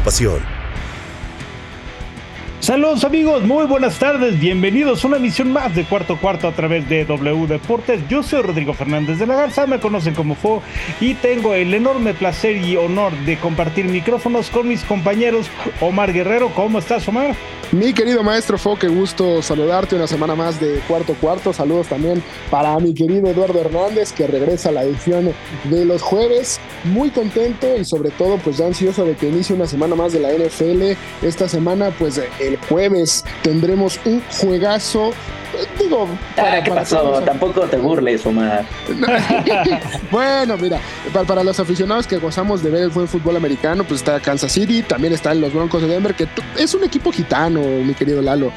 tu pasión. Saludos amigos, muy buenas tardes, bienvenidos a una emisión más de Cuarto Cuarto a través de W Deportes. Yo soy Rodrigo Fernández de la Garza, me conocen como FO y tengo el enorme placer y honor de compartir micrófonos con mis compañeros Omar Guerrero. ¿Cómo estás Omar? Mi querido maestro Fo, qué gusto saludarte una semana más de cuarto cuarto. Saludos también para mi querido Eduardo Hernández que regresa a la edición de los jueves. Muy contento y sobre todo pues ya ansioso de que inicie una semana más de la NFL. Esta semana pues el jueves tendremos un juegazo digo, ah, ¿qué pasó? Tampoco te burles, Omar. bueno, mira, para, los aficionados que gozamos de ver el buen fútbol americano, pues está Kansas City, también están los Broncos de Denver, que es un equipo gitano, mi querido Lalo.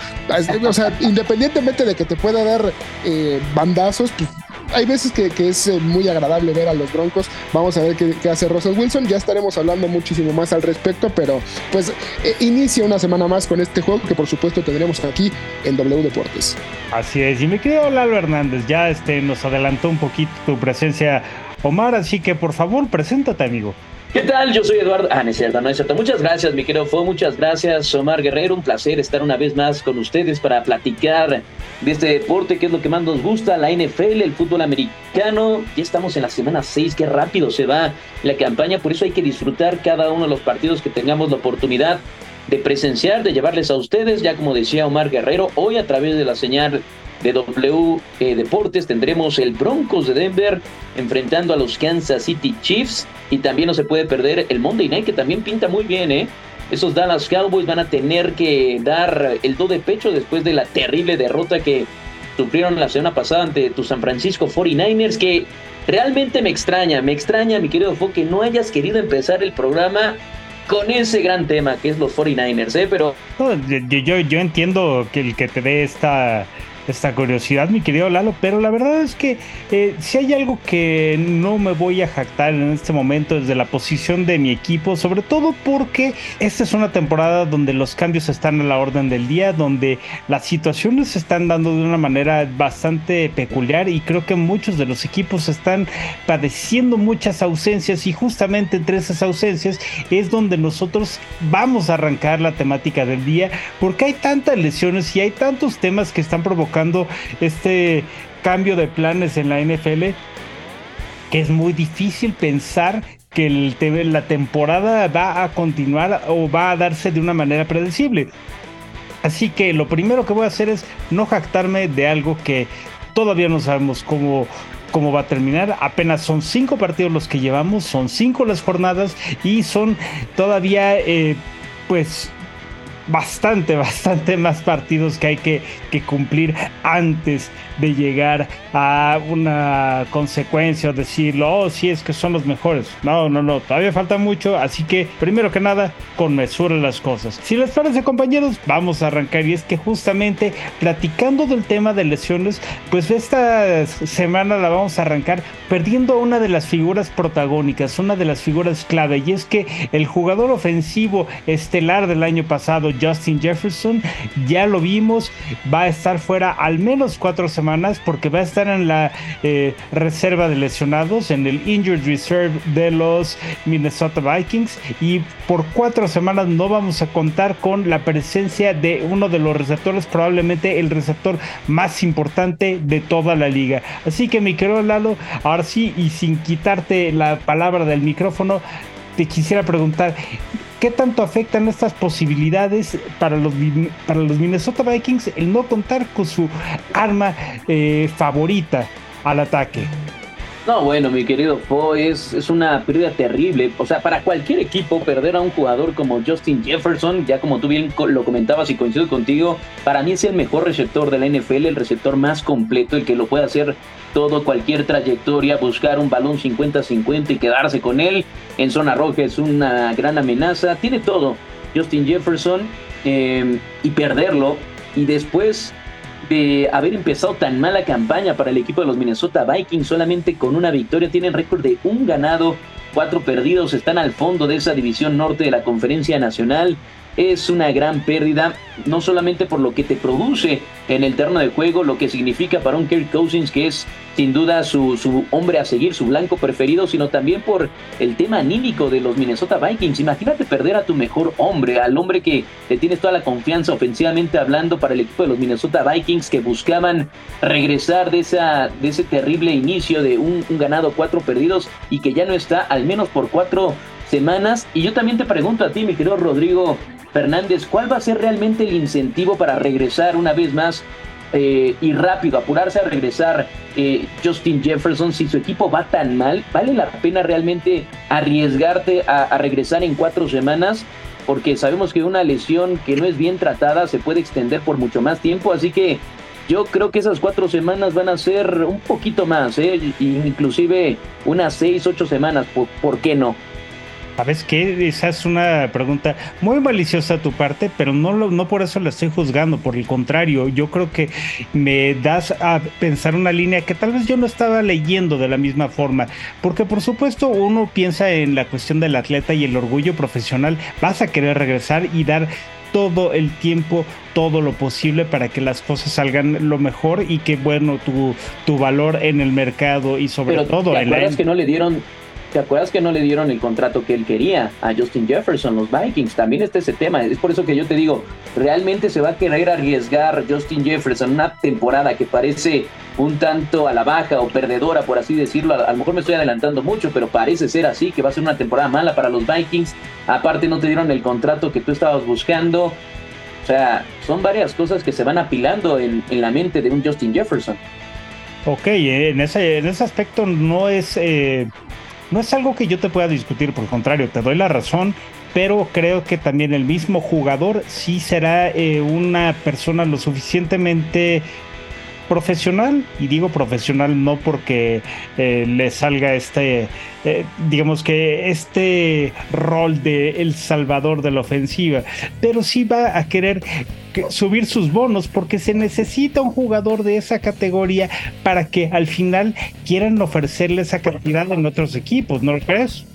O sea, independientemente de que te pueda dar eh, bandazos, pues hay veces que, es eh, muy agradable ver a los Broncos. Vamos a ver qué, hace Russell Wilson. Ya estaremos hablando muchísimo más al respecto, pero pues eh, inicia una semana más con este juego que por supuesto tendremos aquí en W Deportes. Así es, y mi querido Lalo Hernández, ya este, nos adelantó un poquito tu presencia, Omar, así que por favor, preséntate, amigo. ¿Qué tal? Yo soy Eduardo. Ah, no es cierto, no es cierto. Muchas gracias, mi querido Fo. Muchas gracias, Omar Guerrero. Un placer estar una vez más con ustedes para platicar de este deporte que es lo que más nos gusta, la NFL, el fútbol americano. Ya estamos en la semana 6, qué rápido se va la campaña. Por eso hay que disfrutar cada uno de los partidos que tengamos la oportunidad de presenciar, de llevarles a ustedes. Ya como decía Omar Guerrero, hoy a través de la señal de W eh, Deportes tendremos el Broncos de Denver enfrentando a los Kansas City Chiefs y también no se puede perder el Monday Night que también pinta muy bien, ¿eh? Esos Dallas Cowboys van a tener que dar el do de pecho después de la terrible derrota que sufrieron la semana pasada ante tu San Francisco 49ers que realmente me extraña, me extraña mi querido Fo que no hayas querido empezar el programa con ese gran tema que es los 49ers, ¿eh? Pero... yo, yo entiendo que el que te dé esta esta curiosidad, mi querido Lalo, pero la verdad es que eh, si hay algo que no me voy a jactar en este momento desde la posición de mi equipo, sobre todo porque esta es una temporada donde los cambios están a la orden del día, donde las situaciones se están dando de una manera bastante peculiar y creo que muchos de los equipos están padeciendo muchas ausencias y justamente entre esas ausencias es donde nosotros vamos a arrancar la temática del día porque hay tantas lesiones y hay tantos temas que están provocando este cambio de planes en la NFL que es muy difícil pensar que la temporada va a continuar o va a darse de una manera predecible. Así que lo primero que voy a hacer es no jactarme de algo que todavía no sabemos cómo, cómo va a terminar. Apenas son cinco partidos los que llevamos, son cinco las jornadas y son todavía, eh, pues, bastante, bastante más partidos que hay que, cumplir antes de llegar a una consecuencia o decirlo, oh, sí, es que son los mejores. No, no, no, todavía falta mucho, así que primero que nada, con mesura las cosas. Si les parece, compañeros, vamos a arrancar y es que justamente platicando del tema de lesiones, pues esta semana la vamos a arrancar perdiendo una de las figuras protagónicas, una de las figuras clave, y es que el jugador ofensivo estelar del año pasado, Justin Jefferson, ya lo vimos, va a estar fuera al menos cuatro semanas porque va a estar en la eh, reserva de lesionados, en el Injured Reserve de los Minnesota Vikings, y por cuatro semanas no vamos a contar con la presencia de uno de los receptores, probablemente el receptor más importante de toda la liga. Así que mi querido Lalo, ahora sí, y sin quitarte la palabra del micrófono, te quisiera preguntar, ¿qué tanto afectan estas posibilidades para los, para los Minnesota Vikings el no contar con su arma eh, favorita al ataque? No, bueno, mi querido Fo, es, es una pérdida terrible. O sea, para cualquier equipo, perder a un jugador como Justin Jefferson, ya como tú bien lo comentabas y coincido contigo, para mí es el mejor receptor de la NFL, el receptor más completo, el que lo puede hacer todo, cualquier trayectoria, buscar un balón 50-50 y quedarse con él. En zona roja es una gran amenaza, tiene todo. Justin Jefferson em, y perderlo. Y después de haber empezado tan mala campaña para el equipo de los Minnesota Vikings, solamente con una victoria, tienen récord de un ganado, cuatro perdidos, están al fondo de esa división norte de la Conferencia Nacional es una gran pérdida, no solamente por lo que te produce en el terreno de juego, lo que significa para un Kirk Cousins, que es sin duda su, su, hombre a seguir, su blanco preferido, sino también por el tema anímico de los Minnesota Vikings. Imagínate perder a tu mejor hombre, al hombre que le tienes toda la confianza ofensivamente hablando para el equipo de los Minnesota Vikings que buscaban regresar de, esa, de ese terrible inicio de un, un ganado, cuatro perdidos y que ya no está al menos por cuatro semanas. Y yo también te pregunto a ti, mi querido Rodrigo, Fernández, ¿cuál va a ser realmente el incentivo para regresar una vez más eh, y rápido, apurarse a regresar eh, Justin Jefferson si su equipo va tan mal? ¿Vale la pena realmente arriesgarte a, regresar en cuatro semanas? Porque sabemos que una lesión que no es bien tratada se puede extender por mucho más tiempo, así que yo creo que esas cuatro semanas van a ser un poquito más, ¿eh? inclusive unas seis, ocho semanas, ¿por qué no? ¿Sabes qué? Esa es una pregunta muy maliciosa a tu parte, pero no, no por eso la estoy juzgando, por el contrario, yo creo que me das a pensar una línea que tal vez yo no estaba leyendo de la misma forma, porque por supuesto uno piensa en la cuestión del atleta y el orgullo profesional, vas a querer regresar y dar todo el tiempo, todo lo posible para que las cosas salgan lo mejor y que bueno, tu, tu valor en el mercado y sobre todo en la... que no le dieron ¿Te acuerdas que no le dieron el contrato que él quería a Justin Jefferson, los Vikings? También está ese tema. Es por eso que yo te digo, ¿realmente se va a querer arriesgar Justin Jefferson una temporada que parece un tanto a la baja o perdedora, por así decirlo? A, lo mejor me estoy adelantando mucho, pero parece ser así, que va a ser una temporada mala para los Vikings. Aparte no te dieron el contrato que tú estabas buscando. O sea, son varias cosas que se van apilando en, la mente de un Justin Jefferson. Ok, en ese, en ese aspecto no es... Eh, no es algo que yo te pueda discutir, por el contrario, te doy la razón, pero creo que también el mismo jugador sí será eh, una persona lo suficientemente profesional, y digo profesional no porque eh, le salga este, eh, digamos que este rol de el salvador de la ofensiva, pero sí va a querer subir sus bonos porque se necesita un jugador de esa categoría para que al final quieran ofrecerle esa cantidad en otros equipos, ¿no crees?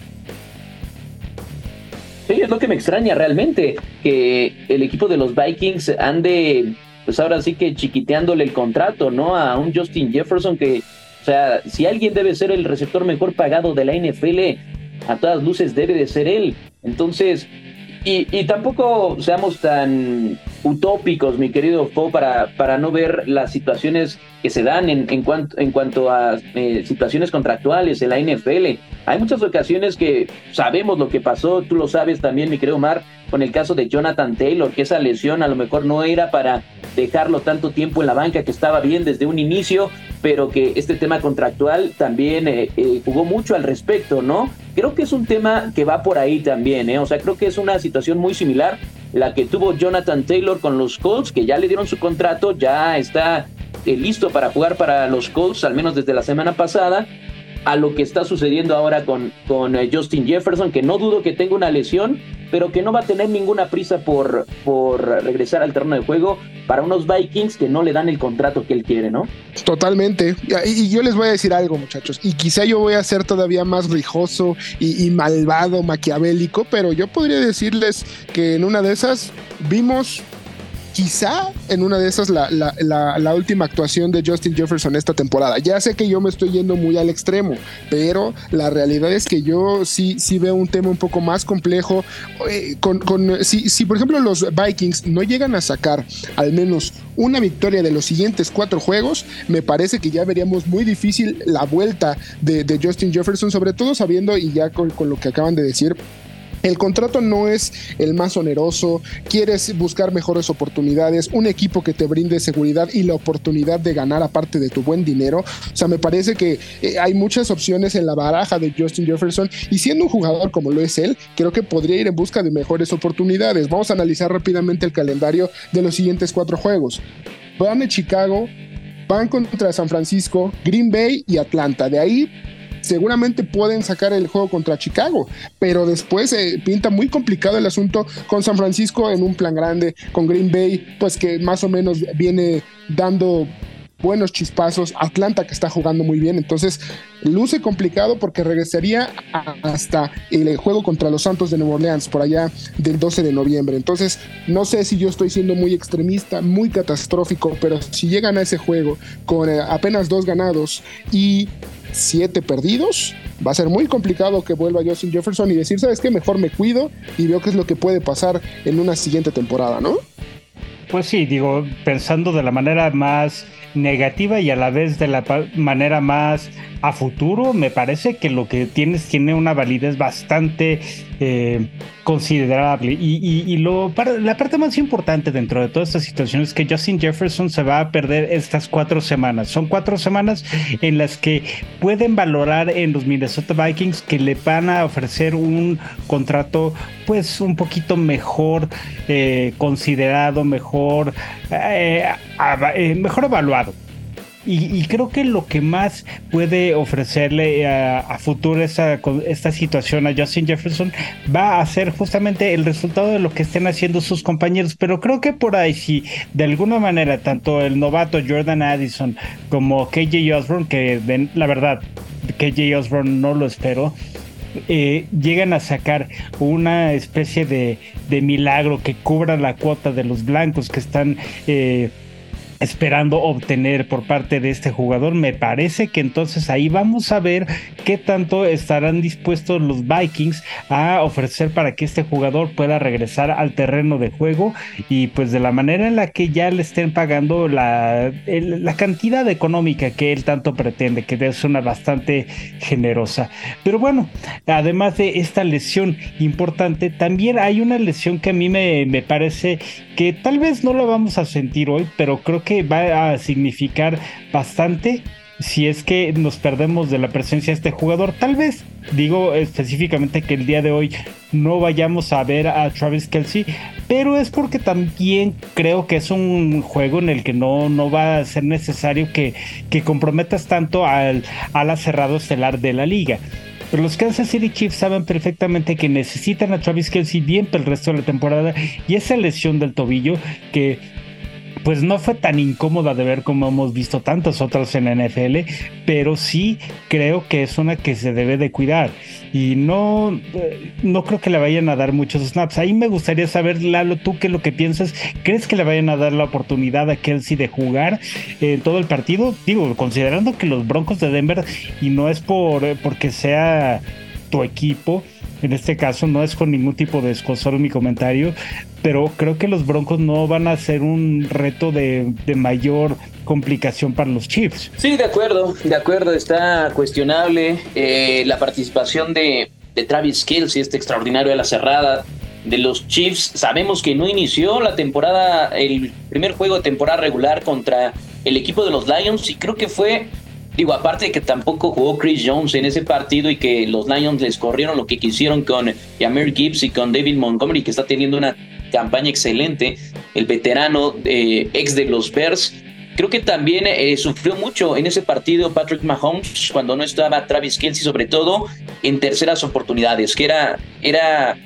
Sí, es lo que me extraña realmente, que el equipo de los Vikings ande pues ahora sí que chiquiteándole el contrato, ¿no? A un Justin Jefferson que, o sea, si alguien debe ser el receptor mejor pagado de la NFL, a todas luces debe de ser él. Entonces, y, y tampoco seamos tan utópicos, mi querido Fo, para, para no ver las situaciones que se dan en, en, cuanto, en cuanto a eh, situaciones contractuales en la NFL. Hay muchas ocasiones que sabemos lo que pasó, tú lo sabes también, mi querido Omar, con el caso de Jonathan Taylor, que esa lesión a lo mejor no era para dejarlo tanto tiempo en la banca, que estaba bien desde un inicio, pero que este tema contractual también eh, eh, jugó mucho al respecto, ¿no? Creo que es un tema que va por ahí también, ¿eh? O sea, creo que es una situación muy similar la que tuvo Jonathan Taylor con los Colts, que ya le dieron su contrato, ya está listo para jugar para los Colts, al menos desde la semana pasada, a lo que está sucediendo ahora con, con Justin Jefferson, que no dudo que tenga una lesión, pero que no va a tener ninguna prisa por, por regresar al terreno de juego para unos Vikings que no le dan el contrato que él quiere, ¿no? Totalmente. Y, yo les voy a decir algo, muchachos, y quizá yo voy a ser todavía más rijoso y malvado, maquiavélico, pero yo podría decirles que en una de esas vimos quizá en una de esas la, la, última actuación de Justin Jefferson esta temporada. Ya sé que yo me estoy yendo muy al extremo, pero la realidad es que yo sí, sí veo un tema un poco más complejo. Eh, con, con, si, si, por ejemplo los Vikings no llegan a sacar al menos una victoria de los siguientes cuatro juegos, me parece que ya veríamos muy difícil la vuelta de, de Justin Jefferson, sobre todo sabiendo y ya con, con lo que acaban de decir el contrato no es el más oneroso, quieres buscar mejores oportunidades, un equipo que te brinde seguridad y la oportunidad de ganar aparte de tu buen dinero. O sea, me parece que eh, hay muchas opciones en la baraja de Justin Jefferson y siendo un jugador como lo es él, creo que podría ir en busca de mejores oportunidades. Vamos a analizar rápidamente el calendario de los siguientes cuatro juegos. Van a Chicago, van contra San Francisco, Green Bay y Atlanta. De ahí seguramente pueden sacar el juego contra Chicago, pero después eh, pinta muy complicado el asunto con San Francisco en un plan grande, con Green Bay, pues que más o menos viene dando buenos chispazos, Atlanta que está jugando muy bien, entonces luce complicado porque regresaría hasta el juego contra los Santos de Nueva Orleans por allá del 12 de noviembre, entonces no sé si yo estoy siendo muy extremista, muy catastrófico, pero si llegan a ese juego con eh, apenas dos ganados y siete perdidos, va a ser muy complicado que vuelva Justin Jefferson y decir, ¿sabes qué? Mejor me cuido y veo qué es lo que puede pasar en una siguiente temporada, ¿no? Pues sí, digo, pensando de la manera más negativa y a la vez de la manera más a futuro, me parece que lo que tienes tiene una validez bastante eh, considerable. Y, lo, la parte más importante dentro de toda esta situación es que Justin Jefferson se va a perder estas cuatro semanas. Son cuatro semanas en las que pueden valorar en los Minnesota Vikings que le van a ofrecer un contrato pues un poquito mejor eh, considerado, mejor, eh, mejor evaluado. Y, creo que lo que más puede ofrecerle a, futuro esta, esta situación a Justin Jefferson va a ser justamente el resultado de lo que estén haciendo sus compañeros. Pero creo que por ahí, si de alguna manera tanto el novato Jordan Addison como KJ Osborne, que la verdad, KJ Osborne no lo espero. Eh, llegan a sacar una especie de, milagro que cubra la cuota de los blancos que están eh, esperando obtener por parte de este jugador. Me parece que entonces ahí vamos a ver qué tanto estarán dispuestos los Vikings a ofrecer para que este jugador pueda regresar al terreno de juego y pues de la manera en la que ya le estén pagando la, la cantidad económica que él tanto pretende, que es una bastante generosa. Pero bueno, además de esta lesión importante, también hay una lesión que a mí me, me parece que tal vez no la vamos a sentir hoy, pero creo que va a significar bastante si es que nos perdemos de la presencia de este jugador. Tal vez digo específicamente que el día de hoy no vayamos a ver a Travis Kelsey, pero es porque también creo que es un juego en el que no, no va a ser necesario que, que comprometas tanto al ala cerrado estelar de la liga. Pero los Kansas City Chiefs saben perfectamente que necesitan a Travis Kelsey bien para el resto de la temporada y esa lesión del tobillo que pues no fue tan incómoda de ver como hemos visto tantas otras en la NFL, pero sí creo que es una que se debe de cuidar y no, eh, no creo que le vayan a dar muchos snaps. Ahí me gustaría saber, Lalo, tú qué es lo que piensas. ¿Crees que le vayan a dar la oportunidad a Kelsey de jugar en todo el partido? Digo, considerando que los Broncos de Denver, y no es por porque sea tu equipo, en este caso no es con ningún tipo de escosor mi comentario, pero creo que los Broncos no van a ser un reto de, mayor complicación para los Chiefs. Sí, de acuerdo, de acuerdo, está cuestionable eh, la participación de, de Travis Kelsey, este extraordinario de la cerrada de los Chiefs. Sabemos que no inició la temporada, el primer juego de temporada regular contra el equipo de los Lions y creo que fue Digo, aparte de que tampoco jugó Chris Jones en ese partido y que los Lions les corrieron lo que quisieron con Yamir Gibbs y con David Montgomery, que está teniendo una campaña excelente, el veterano eh, ex de los Bears. Creo que también eh, sufrió mucho en ese partido Patrick Mahomes cuando no estaba Travis Kelsey, sobre todo en terceras oportunidades, que era, era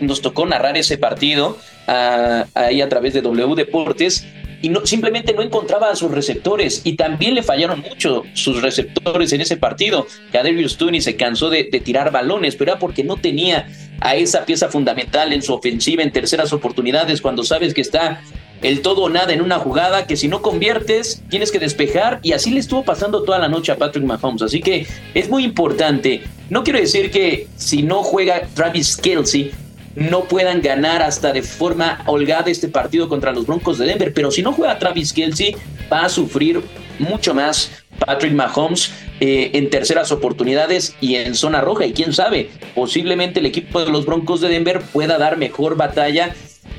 nos tocó narrar ese partido ah, ahí a través de W Deportes y no, simplemente no encontraba a sus receptores y también le fallaron mucho sus receptores en ese partido. Kadarius Tooney se cansó de, tirar balones, pero era porque no tenía a esa pieza fundamental en su ofensiva en terceras oportunidades cuando sabes que está el todo o nada en una jugada que si no conviertes tienes que despejar y así le estuvo pasando toda la noche a Patrick Mahomes. Así que es muy importante. No quiero decir que si no juega Travis Kelsey no puedan ganar hasta de forma holgada este partido contra los Broncos de Denver. Pero si no juega Travis Kelsey, va a sufrir mucho más Patrick Mahomes eh, en terceras oportunidades y en zona roja. Y quién sabe, posiblemente el equipo de los Broncos de Denver pueda dar mejor batalla.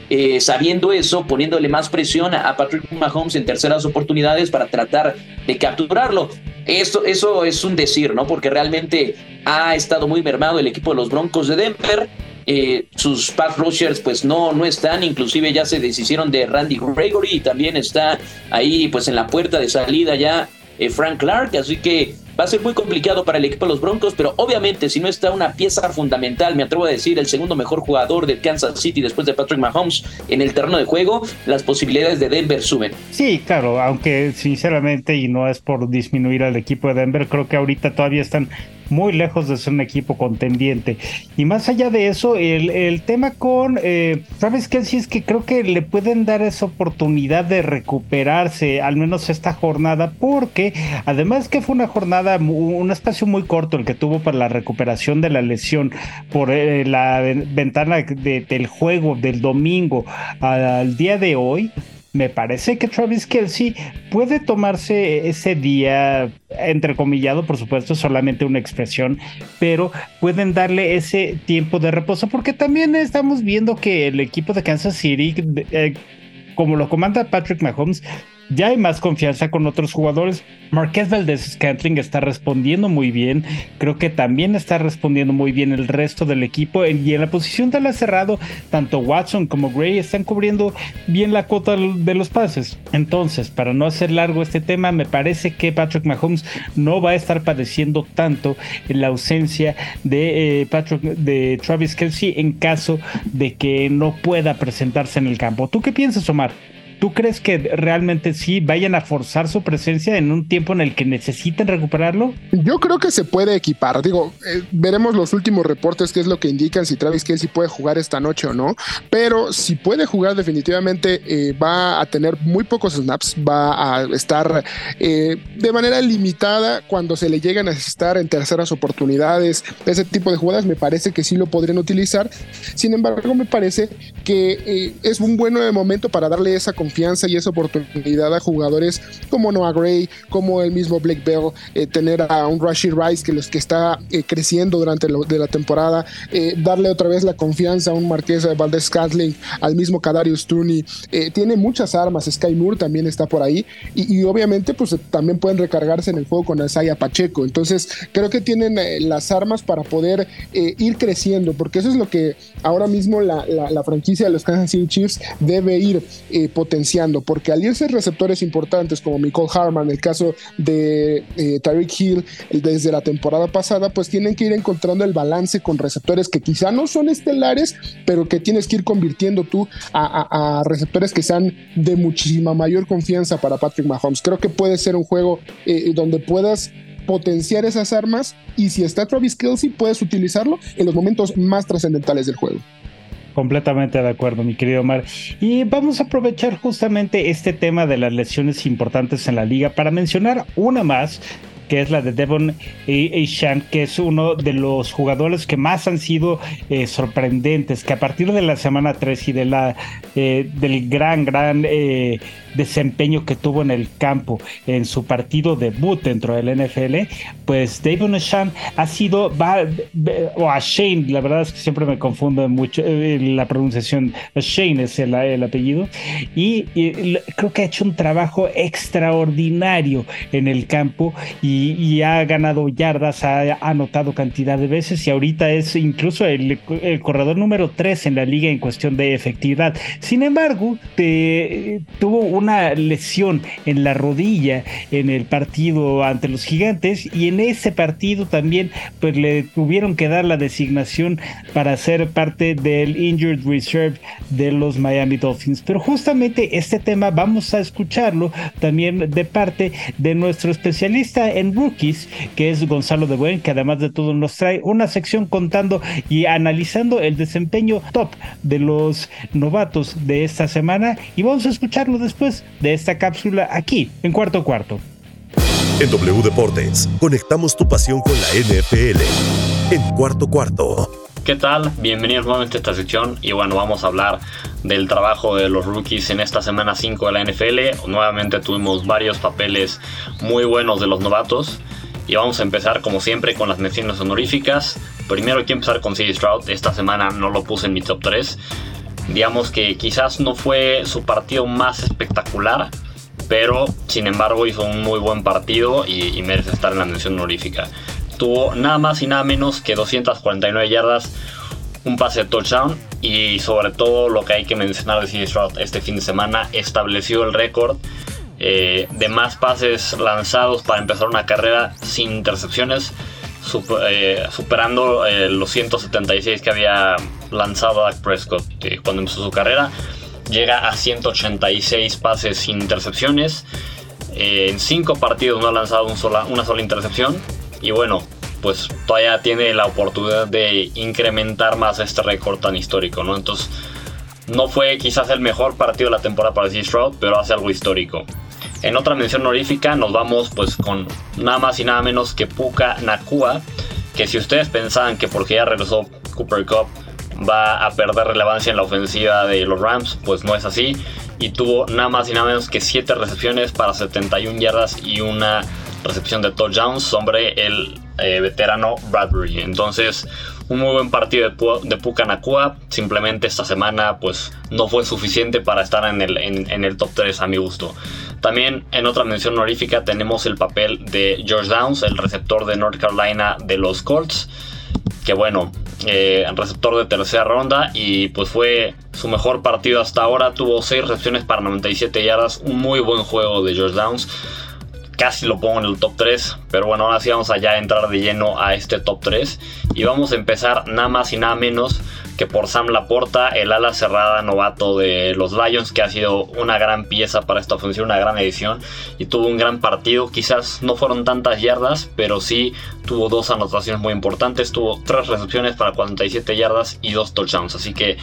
Eh, sabiendo eso, poniéndole más presión a Patrick Mahomes en terceras oportunidades para tratar de capturarlo. Esto, eso es un decir, ¿no? Porque realmente ha estado muy mermado el equipo de los Broncos de Denver. Eh, sus pass rushers pues no, no están, inclusive ya se deshicieron de Randy Gregory y también está ahí pues en la puerta de salida ya eh, Frank Clark, así que Va a ser muy complicado para el equipo de los Broncos, pero obviamente si no está una pieza fundamental, me atrevo a decir, el segundo mejor jugador del Kansas City después de Patrick Mahomes en el terreno de juego, las posibilidades de Denver suben. Sí, claro, aunque sinceramente, y no es por disminuir al equipo de Denver, creo que ahorita todavía están muy lejos de ser un equipo contendiente. Y más allá de eso, el, tema con eh, Travis Kelsey es que creo que le pueden dar esa oportunidad de recuperarse, al menos esta jornada, porque además que fue una jornada, un espacio muy corto el que tuvo para la recuperación de la lesión por eh, la ventana del juego del domingo al día de hoy me parece que Travis Kelsey puede tomarse ese día, entrecomillado, por supuesto, solamente una expresión, pero pueden darle ese tiempo de reposo, porque también estamos viendo que el equipo de Kansas City, eh, como lo comanda Patrick Mahomes, ya hay más confianza con otros jugadores. Marqués Valdez Scantling está respondiendo muy bien. Creo que también está respondiendo muy bien el resto del equipo. Y en la posición de la cerrado, tanto Watson como Gray están cubriendo bien la cuota de los pases. Entonces, para no hacer largo este tema, me parece que Patrick Mahomes no va a estar padeciendo tanto en la ausencia de, eh, Patrick, de Travis Kelsey en caso de que no pueda presentarse en el campo. ¿Tú qué piensas, Omar? ¿Tú crees que realmente sí vayan a forzar su presencia en un tiempo en el que necesiten recuperarlo? Yo creo que se puede equipar. Digo, eh, veremos los últimos reportes, qué es lo que indican si Travis Kelsey puede jugar esta noche o no. Pero si puede jugar, definitivamente eh, va a tener muy pocos snaps, va a estar eh, de manera limitada cuando se le llegan a necesitar en terceras oportunidades. Ese tipo de jugadas me parece que sí lo podrían utilizar. Sin embargo, me parece que es un buen momento para darle esa confianza confianza y esa oportunidad a jugadores como Noah Gray, como el mismo Blake Bell, eh, tener a un Rashid Rice que los que está eh, creciendo durante de la temporada, eh, darle otra vez la confianza a un Marqués de Valdez Scantling, al mismo Kadarius Tooney, tiene muchas armas, Sky Moore también está por ahí y, obviamente pues también pueden recargarse en el juego con Isaiah Pacheco, entonces creo que tienen las armas para poder ir creciendo, porque eso es lo que ahora mismo la, la franquicia de los Kansas City Chiefs debe ir potenciando porque al irse receptores importantes como Nicole Harman, el caso de eh, Tyreek Hill desde la temporada pasada, pues tienen que ir encontrando el balance con receptores que quizá no son estelares, pero que tienes que ir convirtiendo tú a, receptores que sean de muchísima mayor confianza para Patrick Mahomes. Creo que puede ser un juego eh, donde puedas potenciar esas armas y si está Travis Kelsey puedes utilizarlo en los momentos más trascendentales del juego. Completamente de acuerdo, mi querido Omar. Y vamos a aprovechar justamente este tema de las lesiones importantes en la liga para mencionar una más que es la de Devon Shan, que es uno de los jugadores que más han sido eh, sorprendentes, que a partir de la semana 3 y eh, del gran, gran eh, desempeño que tuvo en el campo en su partido debut dentro del NFL, pues David Shan ha sido, va, o a Shane, la verdad es que siempre me confundo mucho la pronunciación, Shane es el, apellido, y, creo que ha hecho un trabajo extraordinario en el campo y y, ha ganado yardas, ha anotado cantidad de veces y ahorita es incluso el, corredor número 3 en la liga en cuestión de efectividad. Sin embargo, tuvo una lesión en la rodilla en el partido ante los gigantes y en ese partido también pues le tuvieron que dar la designación para ser parte del Injured Reserve de los Miami Dolphins. Pero justamente este tema vamos a escucharlo también de parte de nuestro especialista en rookies, que es Gonzalo de Buen, que además de todo nos trae una sección contando y analizando el desempeño top de los novatos de esta semana. Y vamos a escucharlo después de esta cápsula aquí, en cuarto cuarto. En W Deportes, conectamos tu pasión con la NFL. En cuarto cuarto. ¿Qué tal? Bienvenidos nuevamente a esta sección y bueno, vamos a hablar del trabajo de los rookies en esta semana 5 de la NFL. Nuevamente tuvimos varios papeles muy buenos de los novatos y vamos a empezar como siempre con las menciones honoríficas. Primero que empezar con CD Stroud, esta semana no lo puse en mi top 3. Digamos que quizás no fue su partido más espectacular, pero sin embargo hizo un muy buen partido y, y merece estar en la mención honorífica tuvo nada más y nada menos que 249 yardas, un pase de touchdown y sobre todo lo que hay que mencionar de CJ Stroud este fin de semana estableció el récord eh, de más pases lanzados para empezar una carrera sin intercepciones, eh, superando eh, los 176 que había lanzado Dak Prescott cuando empezó su carrera. Llega a 186 pases sin intercepciones. en 5 partidos no ha lanzado una sola intercepción. Y bueno, pues todavía tiene la oportunidad de incrementar más este récord tan histórico, ¿no? Entonces, no fue quizás el mejor partido de la temporada para C. Stroud, pero hace algo histórico. En otra mención honorífica nos vamos pues con nada más y nada menos que Puka Nakua, que si ustedes pensaban que porque ya regresó Cooper Cup va a perder relevancia en la ofensiva de los Rams, pues no es así. Y tuvo nada más y nada menos que 7 recepciones para 71 yardas y una recepción de touchdowns sobre el eh, veterano Bradbury. Entonces, un muy buen partido de, de Pucanacua. Simplemente esta semana, pues no fue suficiente para estar en el, en, el top 3 a mi gusto. También en otra mención honorífica tenemos el papel de George Downs, el receptor de North Carolina de los Colts. Que bueno, eh, receptor de tercera ronda y pues fue su mejor partido hasta ahora. Tuvo 6 recepciones para 97 yardas. Un muy buen juego de George Downs casi lo pongo en el top 3. Pero bueno, ahora sí vamos allá a entrar de lleno a este top 3. Y vamos a empezar nada más y nada menos que por Sam Laporta, el ala cerrada novato de los Lions, que ha sido una gran pieza para esta función, una gran edición. Y tuvo un gran partido. Quizás no fueron tantas yardas, pero sí tuvo dos anotaciones muy importantes. Tuvo tres recepciones para 47 yardas y dos touchdowns. Así que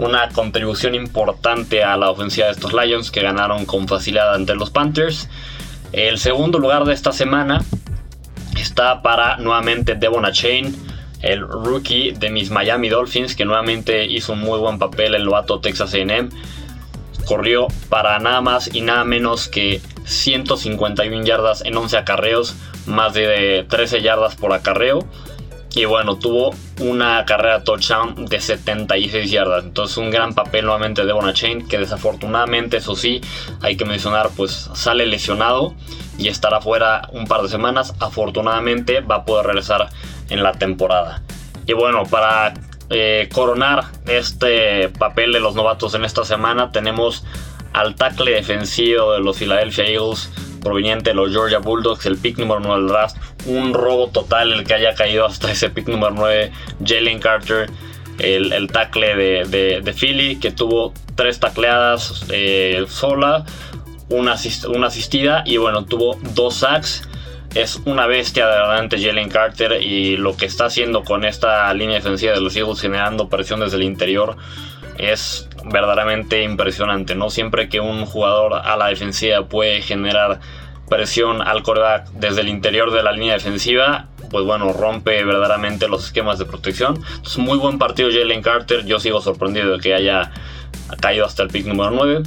una contribución importante a la ofensiva de estos Lions que ganaron con facilidad ante los Panthers. El segundo lugar de esta semana está para nuevamente Devon Chain, el rookie de mis Miami Dolphins, que nuevamente hizo un muy buen papel el novato Texas AM. Corrió para nada más y nada menos que 151 yardas en 11 acarreos, más de 13 yardas por acarreo. Y bueno, tuvo una carrera touchdown de 76 yardas. Entonces un gran papel nuevamente de Bonachain, que desafortunadamente, eso sí, hay que mencionar, pues sale lesionado y estará fuera un par de semanas. Afortunadamente va a poder regresar en la temporada. Y bueno, para eh, coronar este papel de los novatos en esta semana, tenemos al tackle defensivo de los Philadelphia Eagles proveniente de los Georgia Bulldogs, el pick número 9 del draft. Un robo total el que haya caído hasta ese pick número 9, Jalen Carter, el, el tackle de, de, Philly, que tuvo tres tacleadas eh, sola, una, una asistida y bueno, tuvo dos sacks es una bestia de Jalen Carter y lo que está haciendo con esta línea defensiva de los Eagles generando presión desde el interior es verdaderamente impresionante, ¿no? Siempre que un jugador a la defensiva puede generar presión al coreback desde el interior de la línea defensiva, pues bueno, rompe verdaderamente los esquemas de protección. Es muy buen partido Jalen Carter, yo sigo sorprendido de que haya caído hasta el pick número 9.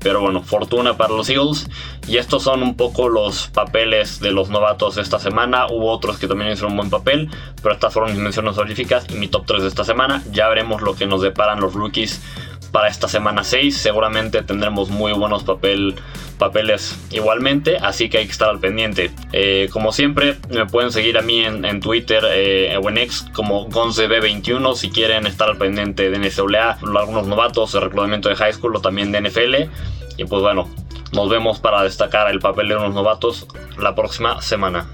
Pero bueno, fortuna para los Eagles. Y estos son un poco los papeles de los novatos esta semana. Hubo otros que también hicieron un buen papel. Pero estas fueron mis menciones honoríficas y mi top 3 de esta semana. Ya veremos lo que nos deparan los rookies para esta semana 6. Seguramente tendremos muy buenos papel, papeles igualmente, así que hay que estar al pendiente. Eh, como siempre, me pueden seguir a mí en, Twitter eh, o en X como GonceB21 si quieren estar al pendiente de NCAA, algunos novatos, el reclutamiento de high school o también de NFL. Y pues bueno, nos vemos para destacar el papel de unos novatos la próxima semana.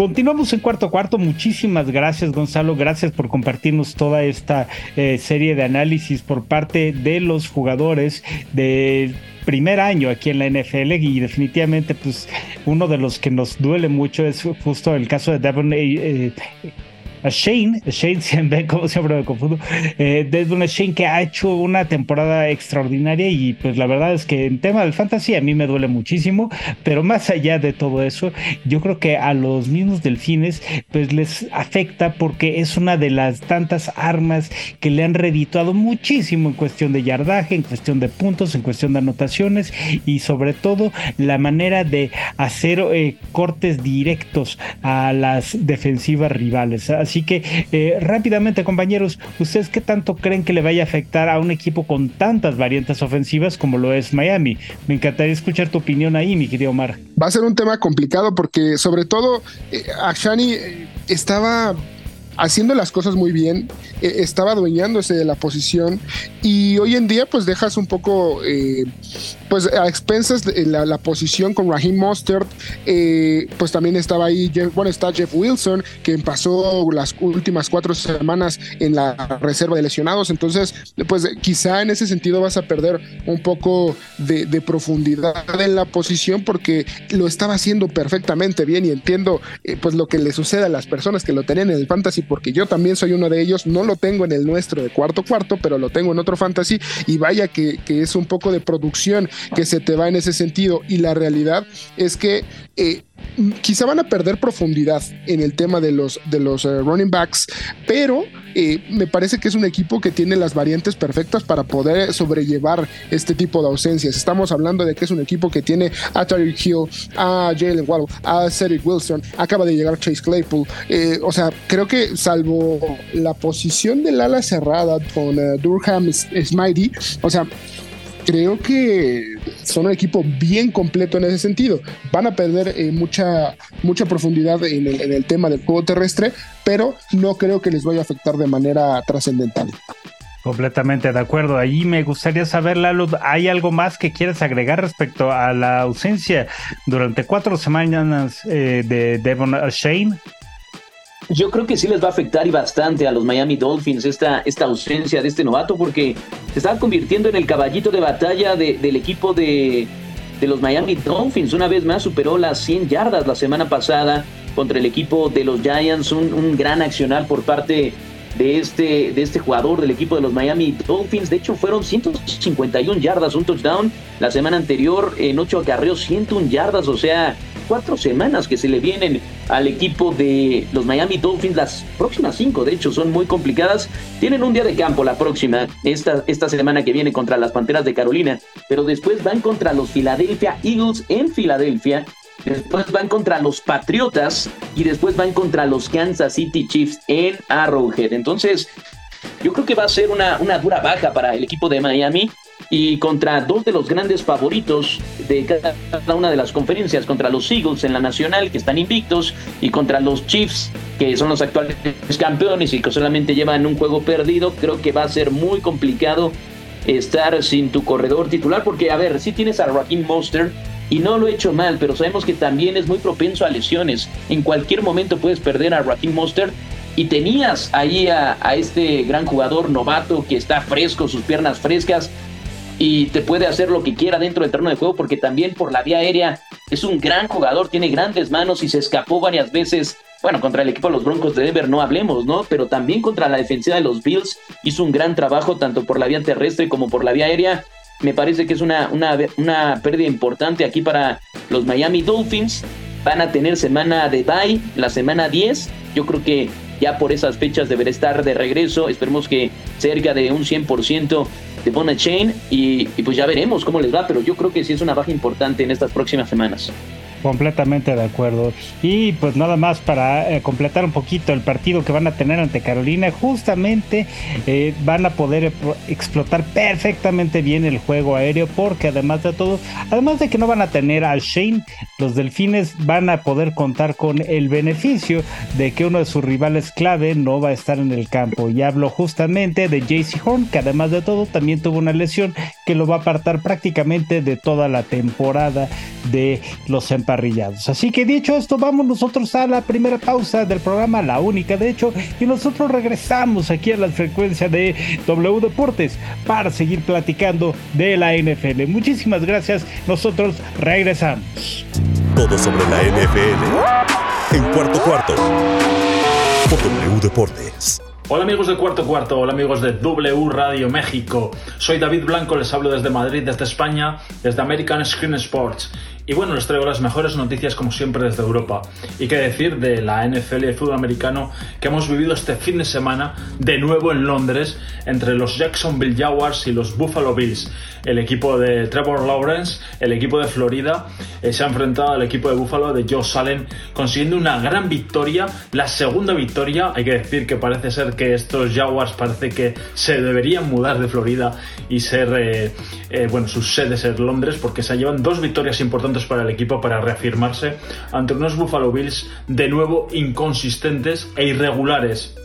Continuamos en cuarto cuarto. Muchísimas gracias, Gonzalo. Gracias por compartirnos toda esta eh, serie de análisis por parte de los jugadores del primer año aquí en la NFL y definitivamente pues uno de los que nos duele mucho es justo el caso de Devon eh, Shane, Shane siempre, como siempre me confundo, eh, desde una Shane que ha hecho una temporada extraordinaria y pues la verdad es que en tema del fantasy a mí me duele muchísimo, pero más allá de todo eso, yo creo que a los mismos delfines pues les afecta porque es una de las tantas armas que le han redituado muchísimo en cuestión de yardaje, en cuestión de puntos, en cuestión de anotaciones y sobre todo la manera de hacer eh, cortes directos a las defensivas rivales. Así que eh, rápidamente, compañeros, ¿ustedes qué tanto creen que le vaya a afectar a un equipo con tantas variantes ofensivas como lo es Miami? Me encantaría escuchar tu opinión ahí, mi querido Omar. Va a ser un tema complicado porque sobre todo eh, Ashani eh, estaba haciendo las cosas muy bien, estaba adueñándose de la posición y hoy en día pues dejas un poco pues a expensas de la, posición con Raheem Mostert, eh, pues también estaba ahí, bueno, está Jeff Wilson, que pasó las últimas cuatro semanas en la reserva de lesionados, entonces, pues quizá en ese sentido vas a perder un poco de, profundidad en la posición porque lo estaba haciendo perfectamente bien y entiendo eh, pues lo que le sucede a las personas que lo tenían en el fantasy porque yo también soy uno de ellos, no lo tengo en el nuestro de cuarto cuarto, pero lo tengo en otro fantasy y vaya que, que es un poco de producción que se te va en ese sentido y la realidad es que eh, quizá van a perder profundidad en el tema de los, de los eh, running backs, pero eh, me parece que es un equipo que tiene las variantes perfectas para poder sobrellevar este tipo de ausencias. Estamos hablando de que es un equipo que tiene a Tyreek Hill, a Jalen Waddle, a Cedric Wilson, acaba de llegar Chase Claypool. o sea, creo que salvo la posición del ala cerrada con Durham Smitey, o sea, creo que son un equipo bien completo en ese sentido. Van a perder eh, mucha, mucha profundidad en el, en el tema del juego terrestre, pero no creo que les vaya a afectar de manera trascendental. Completamente de acuerdo. Ahí me gustaría saber, Lalo, ¿hay algo más que quieras agregar respecto a la ausencia durante cuatro semanas eh, de Devon Shane? Yo creo que sí les va a afectar y bastante a los Miami Dolphins esta, esta ausencia de este novato porque se está convirtiendo en el caballito de batalla del equipo de, de los Miami Dolphins. Una vez más superó las 100 yardas la semana pasada contra el equipo de los Giants. Un, un gran accionar por parte de este, de este jugador del equipo de los Miami Dolphins. De hecho, fueron 151 yardas, un touchdown. La semana anterior, en 8 acarreos, 101 yardas. O sea, cuatro semanas que se le vienen al equipo de los Miami Dolphins. Las próximas cinco, de hecho, son muy complicadas. Tienen un día de campo la próxima, esta, esta semana que viene contra las Panteras de Carolina. Pero después van contra los Philadelphia Eagles en Filadelfia Después van contra los Patriotas y después van contra los Kansas City Chiefs en Arrowhead. Entonces, yo creo que va a ser una, una dura baja para el equipo de Miami y contra dos de los grandes favoritos de cada una de las conferencias, contra los Eagles en la nacional que están invictos y contra los Chiefs que son los actuales campeones y que solamente llevan un juego perdido, creo que va a ser muy complicado estar sin tu corredor titular porque a ver, si tienes a Raheem Monster y no lo he hecho mal, pero sabemos que también es muy propenso a lesiones. En cualquier momento puedes perder a Raheem Monster y tenías ahí a, este gran jugador novato que está fresco, sus piernas frescas y te puede hacer lo que quiera dentro del terreno de juego porque también por la vía aérea es un gran jugador, tiene grandes manos y se escapó varias veces. Bueno, contra el equipo de los Broncos de Denver no hablemos, ¿no? Pero también contra la defensiva de los Bills hizo un gran trabajo tanto por la vía terrestre como por la vía aérea me parece que es una, una, una pérdida importante aquí para los Miami Dolphins. Van a tener semana de bye, la semana 10. Yo creo que ya por esas fechas deberá estar de regreso. Esperemos que cerca de un 100% de Bona Chain. Y, y pues ya veremos cómo les va. Pero yo creo que sí es una baja importante en estas próximas semanas. Completamente de acuerdo. Y pues nada más para eh, completar un poquito el partido que van a tener ante Carolina, justamente eh, van a poder explotar perfectamente bien el juego aéreo porque además de todo, además de que no van a tener al Shane, los delfines van a poder contar con el beneficio de que uno de sus rivales clave no va a estar en el campo. Y hablo justamente de JC Horn, que además de todo también tuvo una lesión que lo va a apartar prácticamente de toda la temporada de los empleados Así que dicho esto, vamos nosotros a la primera pausa del programa, la única de hecho, y nosotros regresamos aquí a la frecuencia de W Deportes para seguir platicando de la NFL. Muchísimas gracias, nosotros regresamos. Todo sobre la NFL en cuarto cuarto por W Deportes. Hola amigos de Cuarto Cuarto, hola amigos de W Radio México. Soy David Blanco, les hablo desde Madrid, desde España, desde American Screen Sports. Y bueno, les traigo las mejores noticias como siempre desde Europa. Y qué decir de la NFL y el fútbol americano que hemos vivido este fin de semana de nuevo en Londres entre los Jacksonville Jaguars y los Buffalo Bills. El equipo de Trevor Lawrence, el equipo de Florida, eh, se ha enfrentado al equipo de Buffalo de Joe Allen consiguiendo una gran victoria, la segunda victoria. Hay que decir que parece ser que estos Jaguars parece que se deberían mudar de Florida y ser, eh, eh, bueno, sus sedes en Londres porque se llevan dos victorias importantes para el equipo para reafirmarse ante unos Buffalo Bills de nuevo inconsistentes e irregulares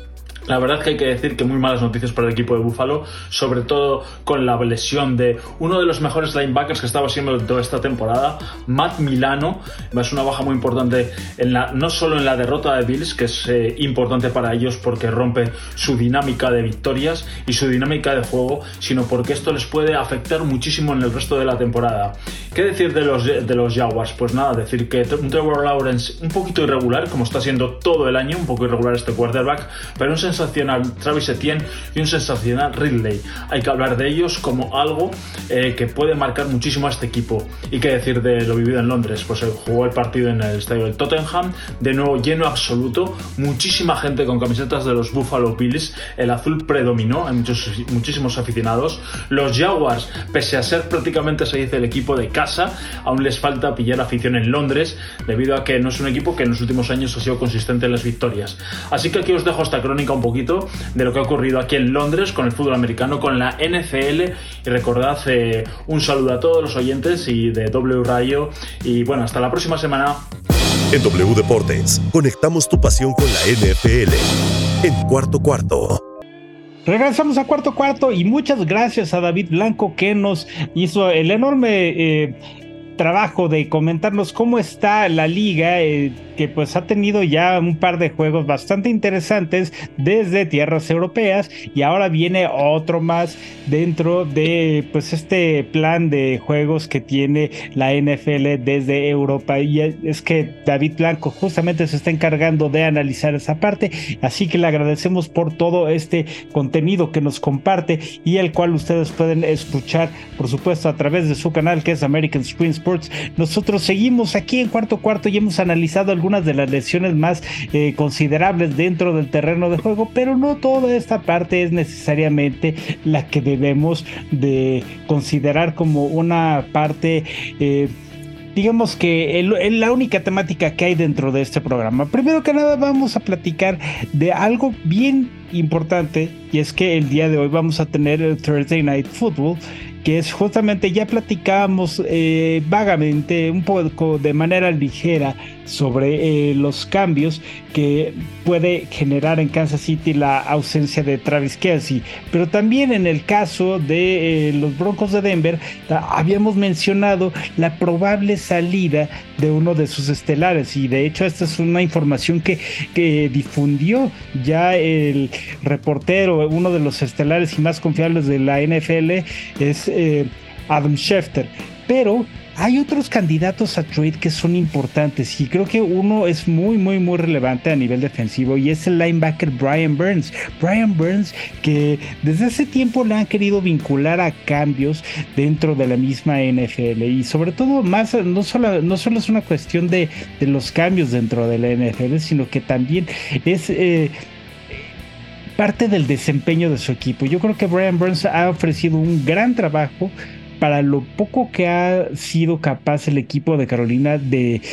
La verdad que hay que decir que muy malas noticias para el equipo de Buffalo, sobre todo con la lesión de uno de los mejores linebackers que estaba siendo toda esta temporada, Matt Milano. Es una baja muy importante en la, no solo en la derrota de Bills, que es eh, importante para ellos porque rompe su dinámica de victorias y su dinámica de juego, sino porque esto les puede afectar muchísimo en el resto de la temporada. ¿Qué decir de los, de los Jaguars? Pues nada, decir que un Trevor Lawrence un poquito irregular, como está siendo todo el año, un poco irregular este quarterback, pero un sensacional Travis Etienne y un sensacional Ridley. Hay que hablar de ellos como algo eh, que puede marcar muchísimo a este equipo. Y qué decir de lo vivido en Londres, pues jugó el partido en el estadio del Tottenham, de nuevo lleno absoluto, muchísima gente con camisetas de los Buffalo Bills, el azul predominó, hay muchos, muchísimos aficionados. Los Jaguars, pese a ser prácticamente se dice el equipo de casa, aún les falta pillar afición en Londres, debido a que no es un equipo que en los últimos años ha sido consistente en las victorias. Así que aquí os dejo esta crónica un poquito de lo que ha ocurrido aquí en Londres con el fútbol americano, con la NFL. Y recordad eh, un saludo a todos los oyentes y de W Radio. Y bueno, hasta la próxima semana. En W Deportes, conectamos tu pasión con la NFL. En cuarto cuarto. Regresamos a cuarto cuarto y muchas gracias a David Blanco que nos hizo el enorme eh, trabajo de comentarnos cómo está la liga. Eh, que pues ha tenido ya un par de juegos bastante interesantes desde tierras europeas y ahora viene otro más dentro de pues este plan de juegos que tiene la NFL desde Europa. Y es que David Blanco justamente se está encargando de analizar esa parte así que le agradecemos por todo este contenido que nos comparte y el cual ustedes pueden escuchar por supuesto a través de su canal que es American Screen Sports. Nosotros seguimos aquí en cuarto cuarto y hemos analizado el algunas de las lesiones más eh, considerables dentro del terreno de juego, pero no toda esta parte es necesariamente la que debemos de considerar como una parte eh, digamos que es la única temática que hay dentro de este programa. Primero que nada vamos a platicar de algo bien importante y es que el día de hoy vamos a tener el Thursday Night Football que es justamente ya platicábamos eh, vagamente, un poco de manera ligera, sobre eh, los cambios que puede generar en Kansas City la ausencia de Travis Kelsey. Pero también en el caso de eh, los Broncos de Denver, habíamos mencionado la probable salida de uno de sus estelares. Y de hecho, esta es una información que, que difundió ya el reportero, uno de los estelares y más confiables de la NFL, es eh, Adam Schefter. Pero hay otros candidatos a trade que son importantes y creo que uno es muy, muy, muy relevante a nivel defensivo y es el linebacker Brian Burns. Brian Burns que desde hace tiempo le han querido vincular a cambios dentro de la misma NFL y sobre todo más, no solo, no solo es una cuestión de, los cambios dentro de la NFL, sino que también es... Eh, parte del desempeño de su equipo. Yo creo que Brian Burns ha ofrecido un gran trabajo para lo poco que ha sido capaz el equipo de Carolina de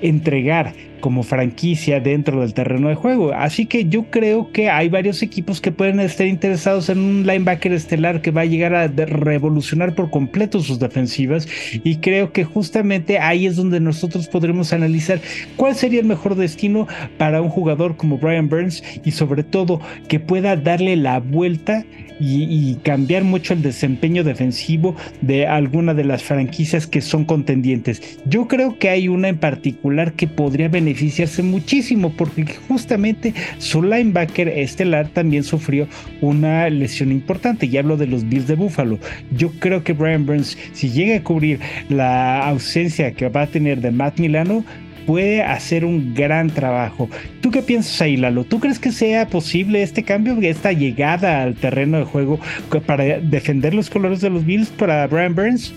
entregar como franquicia dentro del terreno de juego. Así que yo creo que hay varios equipos que pueden estar interesados en un linebacker estelar que va a llegar a revolucionar por completo sus defensivas y creo que justamente ahí es donde nosotros podremos analizar cuál sería el mejor destino para un jugador como Brian Burns y sobre todo que pueda darle la vuelta y, cambiar mucho el desempeño defensivo de alguna de las franquicias que son contendientes. Yo creo que hay una en particular que podría beneficiarse muchísimo porque justamente su linebacker estelar también sufrió una lesión importante y hablo de los Bills de Buffalo. Yo creo que Brian Burns, si llega a cubrir la ausencia que va a tener de Matt Milano, puede hacer un gran trabajo. ¿Tú qué piensas ahí, Lalo? ¿Tú crees que sea posible este cambio, esta llegada al terreno de juego para defender los colores de los Bills para Brian Burns?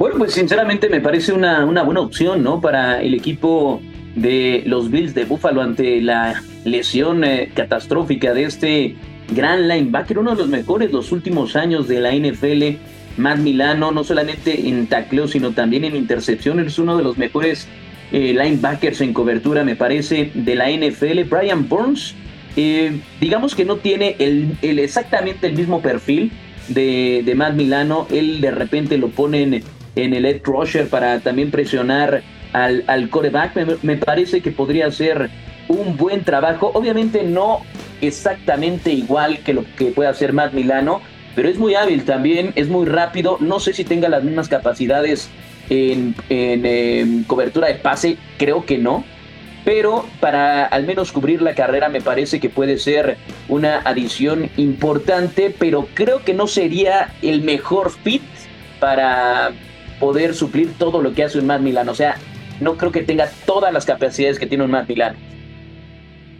Bueno, pues sinceramente me parece una, una buena opción, ¿no? Para el equipo de los Bills de Buffalo ante la lesión eh, catastrófica de este gran linebacker, uno de los mejores los últimos años de la NFL Matt Milano, no solamente en tacleo, sino también en intercepción. Es uno de los mejores eh, linebackers en cobertura, me parece, de la NFL. Brian Burns, eh, digamos que no tiene el, exactamente el mismo perfil de, de, Matt Milano. Él de repente lo pone en, el edge rusher para también presionar al, al coreback. Me, parece que podría ser un buen trabajo. Obviamente no exactamente igual que lo que puede hacer Matt Milano, pero es muy hábil también, es muy rápido. No sé si tenga las mismas capacidades en, em, cobertura de pase, creo que no. Pero para al menos cubrir la carrera me parece que puede ser una adición importante, pero creo que no sería el mejor fit para poder suplir todo lo que hace un Matt Milano. O sea, no creo que tenga todas las capacidades que tiene un Matt Milano.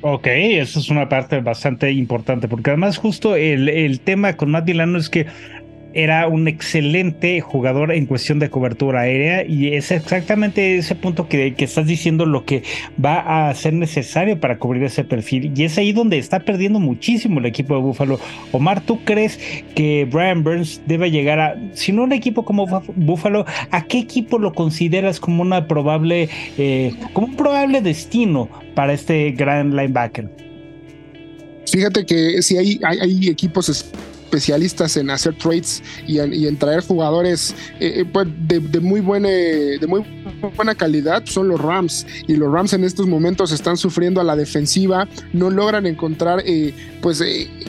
Ok, eso es una parte bastante importante, porque además justo el, el tema con Matt Milano es que era un excelente jugador en cuestión de cobertura aérea y es exactamente ese punto que, que, estás diciendo lo que va a ser necesario para cubrir ese perfil y es ahí donde está perdiendo muchísimo el equipo de Buffalo. Omar, ¿tú crees que Brian Burns debe llegar a, si no un equipo como Buffalo, a qué equipo lo consideras como una probable, eh, como un probable destino para este gran linebacker? Fíjate que si hay, hay, hay equipos especialistas en hacer trades y en, traer jugadores eh, eh, pues, de, muy buena, de muy buena calidad son los Rams. Y los Rams en estos momentos están sufriendo a la defensiva, no logran encontrar eh, pues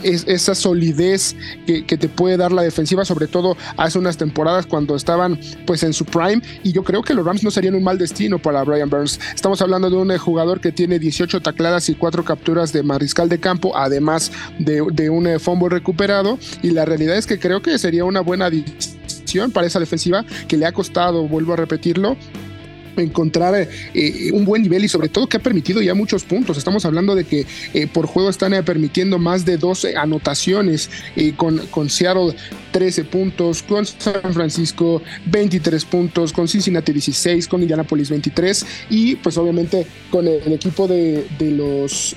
esa solidez que, te puede dar la defensiva, sobre todo hace unas temporadas cuando estaban pues en su prime. Y yo creo que los Rams no serían un mal destino para Brian Burns. Estamos hablando de un jugador que tiene 18 tacladas y 4 capturas de mariscal de campo, además de, de un fumble recuperado y la realidad es que creo que sería una buena adición para esa defensiva que le ha costado, vuelvo a repetirlo, encontrar eh, un buen nivel y sobre todo que ha permitido ya muchos puntos. Estamos hablando de que eh, por juego están eh, permitiendo más de 12 anotaciones con, con Seattle 13 puntos, con San Francisco 23 puntos, con Cincinnati 16, con Indianapolis 23 y pues obviamente con el, equipo de, de los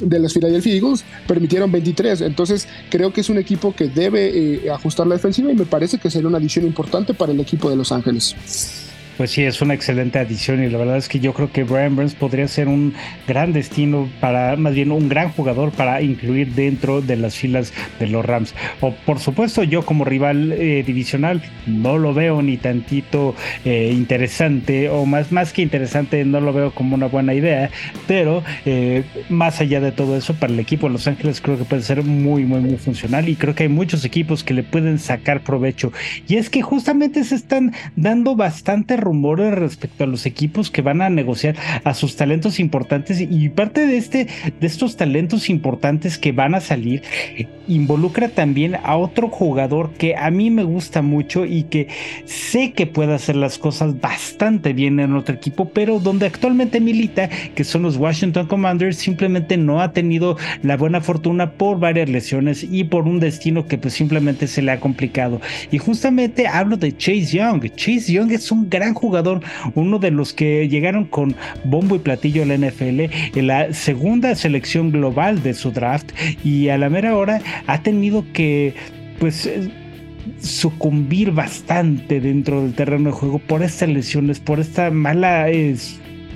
de los Philadelphia Eagles permitieron 23. Entonces creo que es un equipo que debe ajustar la defensiva y me parece que sería una adición importante para el equipo de Los Ángeles. Pues sí, es una excelente adición y la verdad es que yo creo que Brian Burns podría ser un gran destino para, más bien un gran jugador para incluir dentro de las filas de los Rams. O por supuesto, yo como rival eh, divisional no lo veo ni tantito eh, interesante o más, más que interesante, no lo veo como una buena idea, pero eh, más allá de todo eso, para el equipo de Los Ángeles creo que puede ser muy, muy, muy funcional y creo que hay muchos equipos que le pueden sacar provecho. Y es que justamente se están dando bastante rumores respecto a los equipos que van a negociar a sus talentos importantes y parte de este de estos talentos importantes que van a salir eh, involucra también a otro jugador que a mí me gusta mucho y que sé que puede hacer las cosas bastante bien en otro equipo, pero donde actualmente milita, que son los Washington Commanders, simplemente no ha tenido la buena fortuna por varias lesiones y por un destino que pues simplemente se le ha complicado. Y justamente hablo de Chase Young. Chase Young es un gran jugador, uno de los que llegaron con bombo y platillo a la NFL en la segunda selección global de su draft y a la mera hora ha tenido que pues eh, sucumbir bastante dentro del terreno de juego por estas lesiones, por esta mala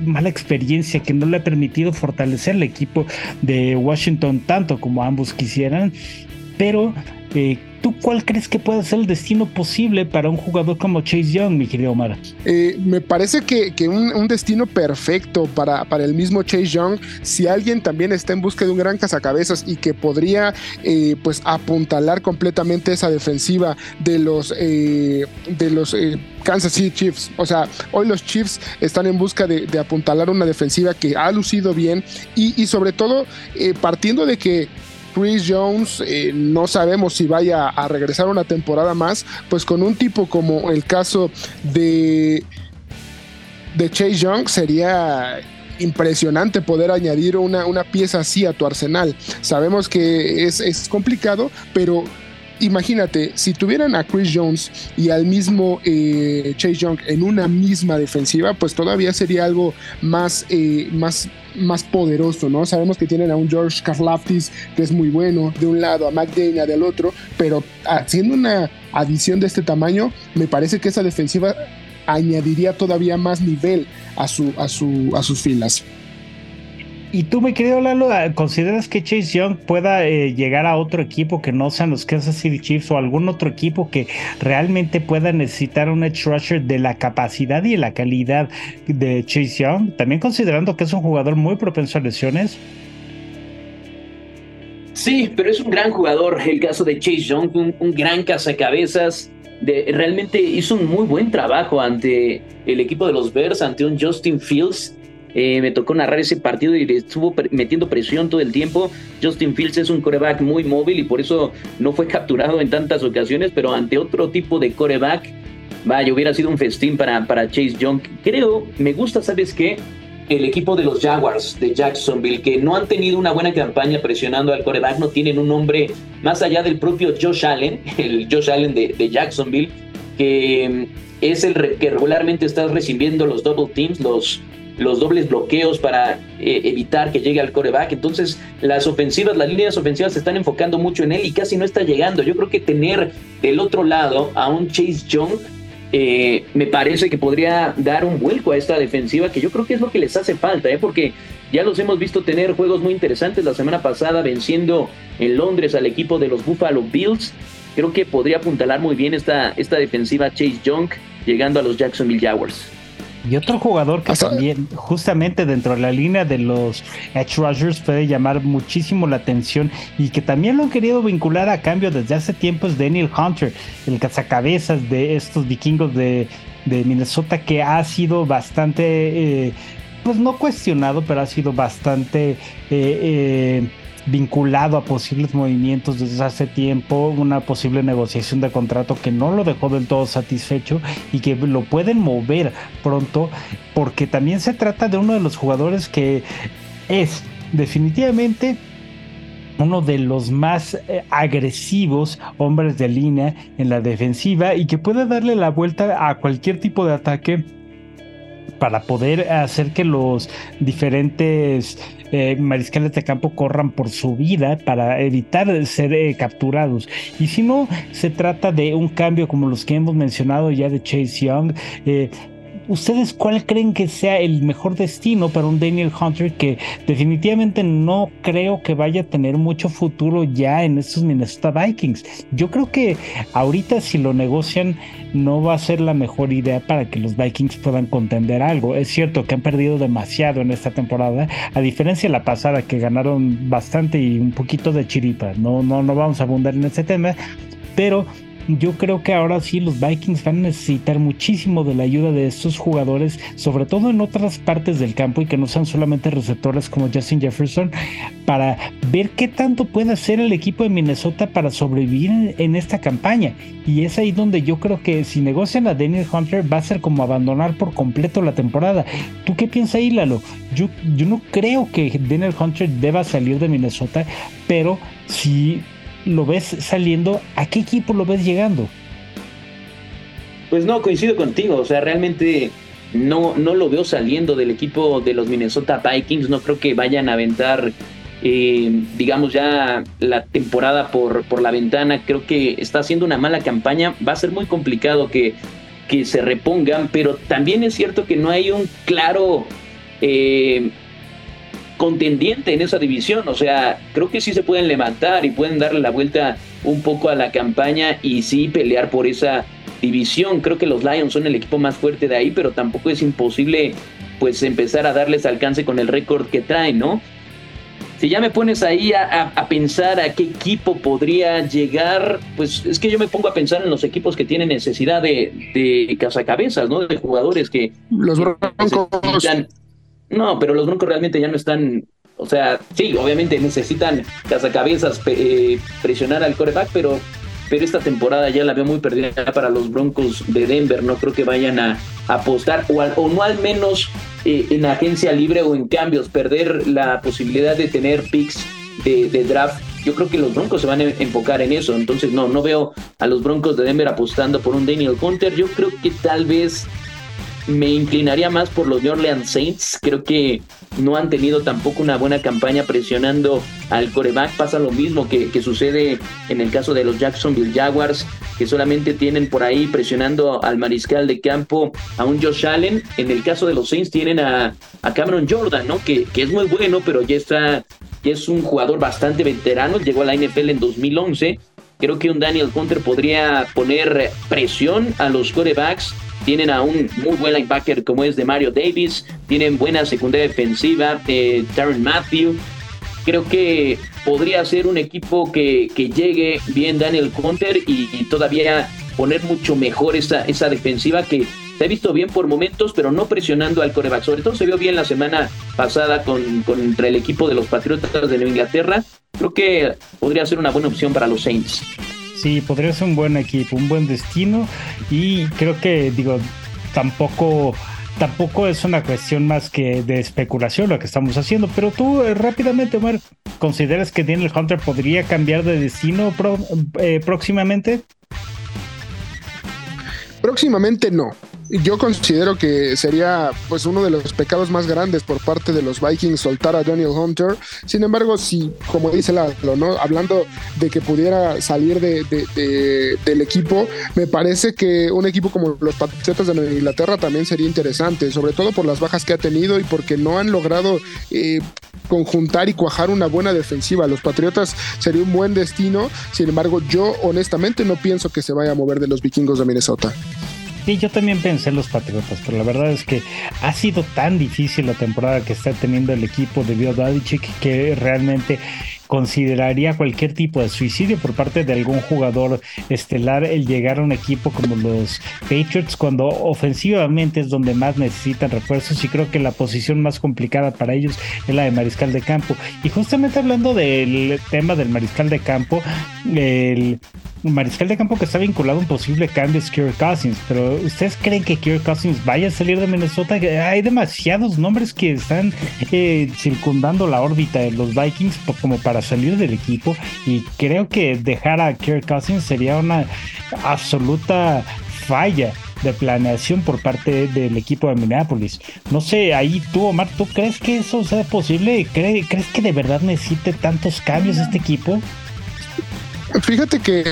mala experiencia que no le ha permitido fortalecer el equipo de Washington tanto como ambos quisieran, pero eh, ¿Tú cuál crees que puede ser el destino posible para un jugador como Chase Young, mi querido Omar? Eh, me parece que, un, destino perfecto para, para el mismo Chase Young, si alguien también está en busca de un gran cazacabezas y que podría eh, pues apuntalar completamente esa defensiva de los, eh, de los Kansas City Chiefs. O sea, hoy los Chiefs están en busca de, apuntalar una defensiva que ha lucido bien y, y sobre todo partiendo de que Chris Jones eh, no sabemos si vaya a regresar una temporada más, pues con un tipo como el caso de, de Chase Young sería impresionante poder añadir una, una, pieza así a tu arsenal. Sabemos que es, es complicado, pero imagínate, si tuvieran a Chris Jones y al mismo eh, Chase Young en una misma defensiva, pues todavía sería algo más, eh, más, más poderoso, ¿no? Sabemos que tienen a un George Karlaftis que es muy bueno de un lado, a McDaniel del otro, pero haciendo una adición de este tamaño, me parece que esa defensiva añadiría todavía más nivel a, su, a, su, a sus filas. ¿Y tú, mi querido Lalo, consideras que Chase Young pueda eh, llegar a otro equipo que no sean los Kansas City Chiefs o algún otro equipo que realmente pueda necesitar un edge rusher de la capacidad y la calidad de Chase Young? También considerando que es un jugador muy propenso a lesiones. Sí, pero es un gran jugador. El caso de Chase Young, un, un gran cazacabezas. De, realmente hizo un muy buen trabajo ante el equipo de los Bears, ante un Justin Fields eh, me tocó narrar ese partido y estuvo metiendo presión todo el tiempo. Justin Fields es un coreback muy móvil y por eso no fue capturado en tantas ocasiones, pero ante otro tipo de coreback, vaya, hubiera sido un festín para, para Chase Young. Creo, me gusta, ¿sabes qué? El equipo de los Jaguars de Jacksonville, que no han tenido una buena campaña presionando al coreback, no tienen un hombre más allá del propio Josh Allen, el Josh Allen de, de Jacksonville, que es el que regularmente está recibiendo los double teams, los, los dobles bloqueos para eh, evitar que llegue al coreback. Entonces, las ofensivas, las líneas ofensivas se están enfocando mucho en él y casi no está llegando. Yo creo que tener del otro lado a un Chase Young eh, me parece que podría dar un vuelco a esta defensiva, que yo creo que es lo que les hace falta, ¿eh? porque ya los hemos visto tener juegos muy interesantes la semana pasada, venciendo en Londres al equipo de los Buffalo Bills. Creo que podría apuntalar muy bien esta, esta defensiva Chase Young llegando a los Jacksonville Jaguars. Y otro jugador que también, justamente dentro de la línea de los Edge Rushers, puede llamar muchísimo la atención y que también lo han querido vincular a cambio desde hace tiempo es Daniel Hunter, el cazacabezas de estos vikingos de, Minnesota, que ha sido bastante, eh, pues no cuestionado, pero ha sido bastante. Eh, eh, vinculado a posibles movimientos desde hace tiempo, una posible negociación de contrato que no lo dejó del todo satisfecho y que lo pueden mover pronto, porque también se trata de uno de los jugadores que es definitivamente uno de los más eh, agresivos hombres de línea en la defensiva y que puede darle la vuelta a cualquier tipo de ataque para poder hacer que los diferentes eh, mariscales de campo corran por su vida para evitar ser eh, capturados. Y si no se trata de un cambio como los que hemos mencionado ya de Chase Young, eh, ¿Ustedes cuál creen que sea el mejor destino para un Daniel Hunter que definitivamente no creo que vaya a tener mucho futuro ya en estos Minnesota Vikings? Yo creo que ahorita si lo negocian no va a ser la mejor idea para que los Vikings puedan contender algo. Es cierto que han perdido demasiado en esta temporada, a diferencia de la pasada que ganaron bastante y un poquito de chiripa. No, no, no vamos a abundar en ese tema, pero yo creo que ahora sí los Vikings van a necesitar muchísimo de la ayuda de estos jugadores, sobre todo en otras partes del campo y que no sean solamente receptores como Justin Jefferson, para ver qué tanto puede hacer el equipo de Minnesota para sobrevivir en, esta campaña. Y es ahí donde yo creo que si negocian a Daniel Hunter va a ser como abandonar por completo la temporada. ¿Tú qué piensas ahí, Lalo? Yo, yo no creo que Daniel Hunter deba salir de Minnesota, pero si lo ves saliendo, ¿a qué equipo lo ves llegando? Pues no, coincido contigo, o sea, realmente no, no lo veo saliendo del equipo de los Minnesota Vikings, no creo que vayan a aventar, eh, digamos, ya la temporada por, por la ventana, creo que está haciendo una mala campaña, va a ser muy complicado que, que se repongan, pero también es cierto que no hay un claro... Eh, contendiente en esa división. O sea, creo que sí se pueden levantar y pueden darle la vuelta un poco a la campaña y sí pelear por esa división. Creo que los Lions son el equipo más fuerte de ahí, pero tampoco es imposible pues empezar a darles alcance con el récord que traen, ¿no? Si ya me pones ahí a, pensar a qué equipo podría llegar, pues es que yo me pongo a pensar en los equipos que tienen necesidad de, de cazacabezas, ¿no? De jugadores que... Los Broncos. No, pero los Broncos realmente ya no están. O sea, sí, obviamente necesitan cazacabezas eh, presionar al coreback, pero, pero esta temporada ya la veo muy perdida para los Broncos de Denver. No creo que vayan a, apostar, o, no al menos eh, en agencia libre o en cambios, perder la posibilidad de tener picks de draft yo creo que los Broncos se van a enfocar en eso. Entonces, no, no veo a los Broncos de Denver apostando por un Daniel Hunter. Yo creo que tal vez me inclinaría más por los New Orleans Saints. Creo que no han tenido tampoco una buena campaña presionando al coreback. Pasa lo mismo que, sucede en el caso de los Jacksonville Jaguars, que solamente tienen por ahí presionando al mariscal de campo a un Josh Allen. En el caso de los Saints tienen a, Cameron Jordan, ¿no? Que, que, es muy bueno, pero ya está, ya es un jugador bastante veterano. Llegó a la NFL en 2011. Creo que un Daniel Hunter podría poner presión a los corebacks tienen a un muy buen linebacker como es de Mario Davis, tienen buena secundaria defensiva, eh, Darren Matthew. Creo que podría ser un equipo que, que llegue bien Daniel Hunter y, todavía poner mucho mejor esa, esa defensiva que se ha visto bien por momentos, pero no presionando al coreback. Sobre todo se vio bien la semana pasada con, contra el equipo de los Patriotas de Nueva Inglaterra. Creo que podría ser una buena opción para los Saints. Sí, podría ser un buen equipo, un buen destino. Y creo que, digo, tampoco tampoco es una cuestión más que de especulación lo que estamos haciendo, pero tú eh, rápidamente, Omar, ¿consideras que Daniel Hunter podría cambiar de destino eh, próximamente? Próximamente no yo considero que sería pues uno de los pecados más grandes por parte de los Vikings soltar a Daniel Hunter. Sin embargo, si, como dice Lalo, ¿no? hablando de que pudiera salir de, del equipo, me parece que un equipo como los Patriotas de Inglaterra también sería interesante, sobre todo por las bajas que ha tenido y porque no han logrado eh, conjuntar y cuajar una buena defensiva. Los Patriotas sería un buen destino, sin embargo, yo honestamente no pienso que se vaya a mover de los vikingos de Minnesota. Sí, yo también pensé en los Patriotas, pero la verdad es que ha sido tan difícil la temporada que está teniendo el equipo de Bill que realmente consideraría cualquier tipo de suicidio por parte de algún jugador estelar el llegar a un equipo como los Patriots cuando ofensivamente es donde más necesitan refuerzos y creo que la posición más complicada para ellos es la de mariscal de campo. Y justamente hablando del tema del mariscal de campo, el mariscal de campo que está vinculado a un posible cambio es Kirk Cousins, pero ¿ustedes creen que Kirk Cousins vaya a salir de Minnesota? Hay demasiados nombres que están eh, circundando la órbita de los Vikings como para salir del equipo y creo que dejar a Kirk Cousins sería una absoluta falla de planeación por parte del equipo de Minneapolis. No sé, ahí tú, Omar, ¿tú crees que eso sea posible? ¿Crees, que de verdad necesite tantos cambios este equipo? Fíjate que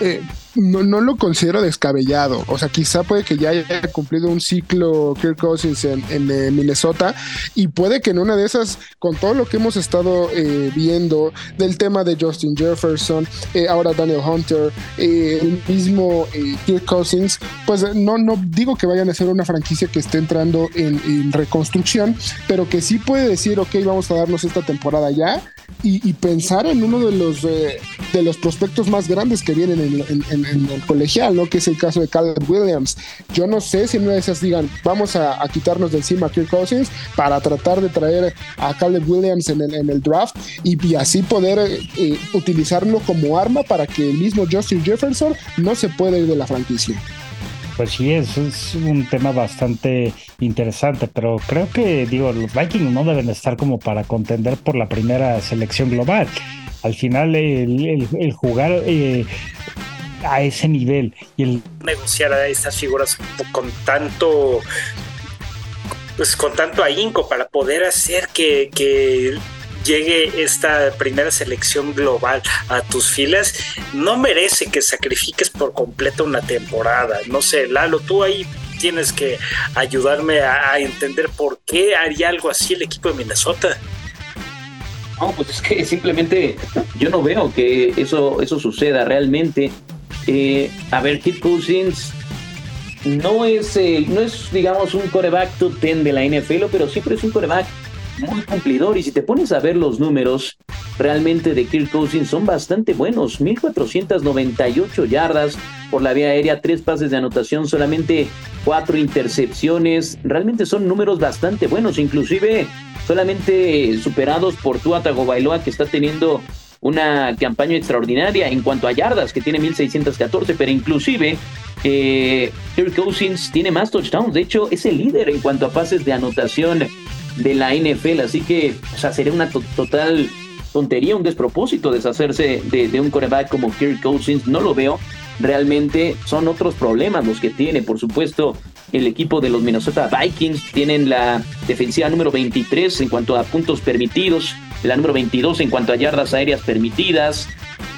eh, no, no, lo considero descabellado. O sea, quizá puede que ya haya cumplido un ciclo Kirk Cousins en, eh, Minnesota y puede que en una de esas, con todo lo que hemos estado eh, viendo del tema de Justin Jefferson, eh, ahora Daniel Hunter, el mismo Kirk Cousins, pues no, no digo que vayan a ser una franquicia que esté entrando en, reconstrucción, pero que sí puede decir, ok, vamos a darnos esta temporada ya y, pensar en uno de los, de los prospectos más grandes que vienen en en, el colegial, ¿no? Que es el caso de Caleb Williams. Yo no sé si en una de esas digan, vamos a, quitarnos de encima a Kirk Cousins para tratar de traer a Caleb Williams en el, en el draft y, así poder eh, utilizarlo como arma para que el mismo Justin Jefferson no se pueda ir de la franquicia. Pues sí, es un tema bastante interesante, pero creo que, digo, los Vikings no deben estar como para contender por la primera selección global. Al final, el, jugar eh, a ese nivel y el negociar a estas figuras con tanto pues con tanto ahínco para poder hacer que, que llegue esta primera selección global a tus filas, no merece que sacrifiques por completo una temporada. No sé, Lalo, tú ahí tienes que ayudarme a, a, entender por qué haría algo así el equipo de Minnesota. No, pues es que simplemente yo no veo que eso, eso suceda realmente. Eh, a ver, Kit Cousins no es, eh, no es, digamos, un coreback top 10 de la NFL, pero siempre es un coreback muy cumplidor. Y si te pones a ver los números realmente de Kirk Cousins, son bastante buenos. 1498 yardas por la vía aérea, tres pases de anotación, solamente cuatro intercepciones. Realmente son números bastante buenos, inclusive solamente superados por Tua Tagovailoa, que está teniendo una campaña extraordinaria en cuanto a yardas, que tiene 1614, pero inclusive eh, Kirk Cousins tiene más touchdowns. De hecho, es el líder en cuanto a pases de anotación de la NFL. Así que, o sea, sería una total tontería, un despropósito deshacerse de, de un coreback como Kirk Cousins. No lo veo. Realmente son otros problemas los que tiene. Por supuesto, el equipo de los Minnesota Vikings. Tienen la defensiva número 23 en cuanto a puntos permitidos, la número 22 en cuanto a yardas aéreas permitidas.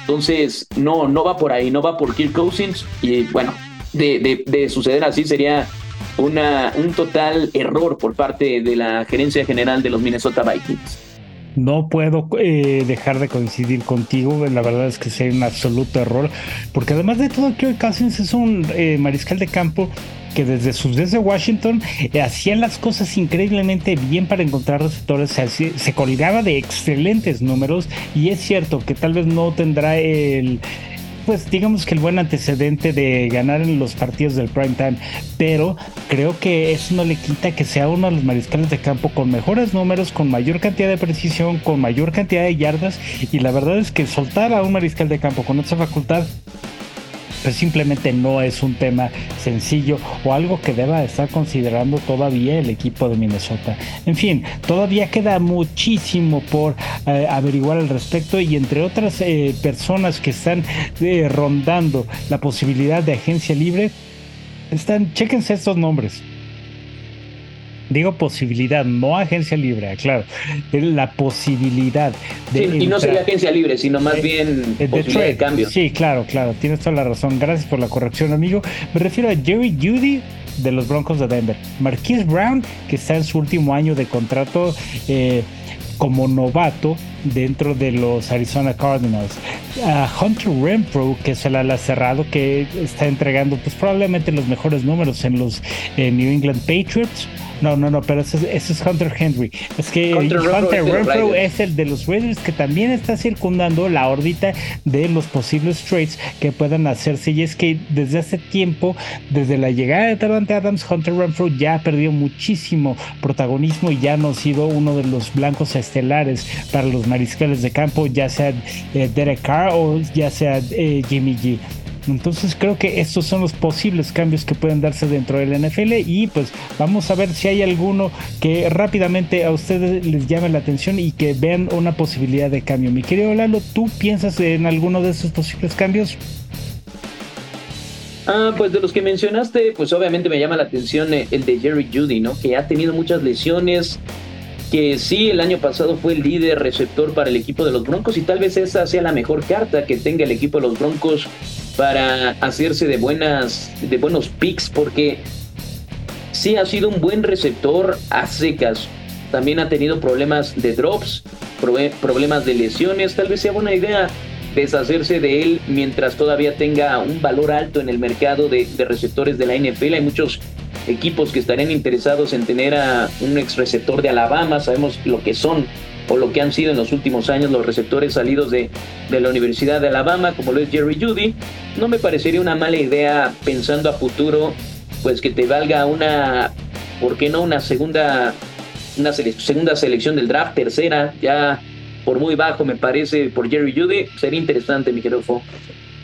Entonces, no, no va por ahí, no va por Kirk Cousins. Y bueno, de, de, suceder así sería una, un total error por parte de la gerencia general de los Minnesota Vikings. No puedo eh, dejar de coincidir contigo, la verdad es que sería un absoluto error, porque además de todo, Kirk Cousins es un eh, mariscal de campo que desde sus días de Washington eh, hacía las cosas increíblemente bien para encontrar receptores, se colgaba de excelentes números y es cierto que tal vez no tendrá el pues digamos que el buen antecedente de ganar en los partidos del prime time, pero creo que eso no le quita que sea uno de los mariscales de campo con mejores números, con mayor cantidad de precisión, con mayor cantidad de yardas y la verdad es que soltar a un mariscal de campo con esa facultad pues simplemente no es un tema sencillo o algo que deba estar considerando todavía el equipo de Minnesota. En fin, todavía queda muchísimo por eh, averiguar al respecto y entre otras eh, personas que están eh, rondando la posibilidad de agencia libre, están, chequense estos nombres. Digo posibilidad, no agencia libre, claro. La posibilidad de. y no sería agencia libre, sino más bien de, posibilidad de, cambio. Sí, claro, claro, tienes toda la razón. Gracias por la corrección, amigo. Me refiero a Jerry Judy de los Broncos de Denver. Marquise Brown, que está en su último año de contrato. Eh, como novato dentro de los Arizona Cardinals. Hunter Renfro, que es el ala cerrado, que está entregando pues probablemente los mejores números en los eh, New England Patriots. No, no, no, pero ese, es Hunter Henry. Es que Hunter, Renfro es, el de los Raiders que también está circundando la órbita de los posibles trades que puedan hacerse. Y es que desde hace tiempo, desde la llegada de Davante Adams, Hunter Renfro ya perdió muchísimo protagonismo y ya no ha sido uno de los blancos estelares para los mariscales de campo, ya sea eh, Derek Carr o ya sea eh, Jimmy G. Entonces creo que estos son los posibles cambios que pueden darse dentro del NFL y pues vamos a ver si hay alguno que rápidamente a ustedes les llame la atención y que vean una posibilidad de cambio. Mi querido Lalo, ¿tú piensas en alguno de esos posibles cambios? Ah, pues de los que mencionaste, pues obviamente me llama la atención el de Jerry Judy, ¿no? Que ha tenido muchas lesiones, que sí, el año pasado fue el líder receptor para el equipo de los Broncos y tal vez esa sea la mejor carta que tenga el equipo de los Broncos para hacerse de buenas de buenos picks porque sí ha sido un buen receptor a secas. También ha tenido problemas de drops, problemas de lesiones. Tal vez sea buena idea deshacerse de él mientras todavía tenga un valor alto en el mercado de, de receptores de la NFL. Hay muchos equipos que estarían interesados en tener a un ex receptor de Alabama. Sabemos lo que son o lo que han sido en los últimos años los receptores salidos de, de la Universidad de Alabama, como lo es Jerry Judy, no me parecería una mala idea pensando a futuro, pues que te valga una, ¿por qué no? Una segunda, una segunda selección del draft, tercera, ya por muy bajo me parece, por Jerry Judy, sería interesante, mi querido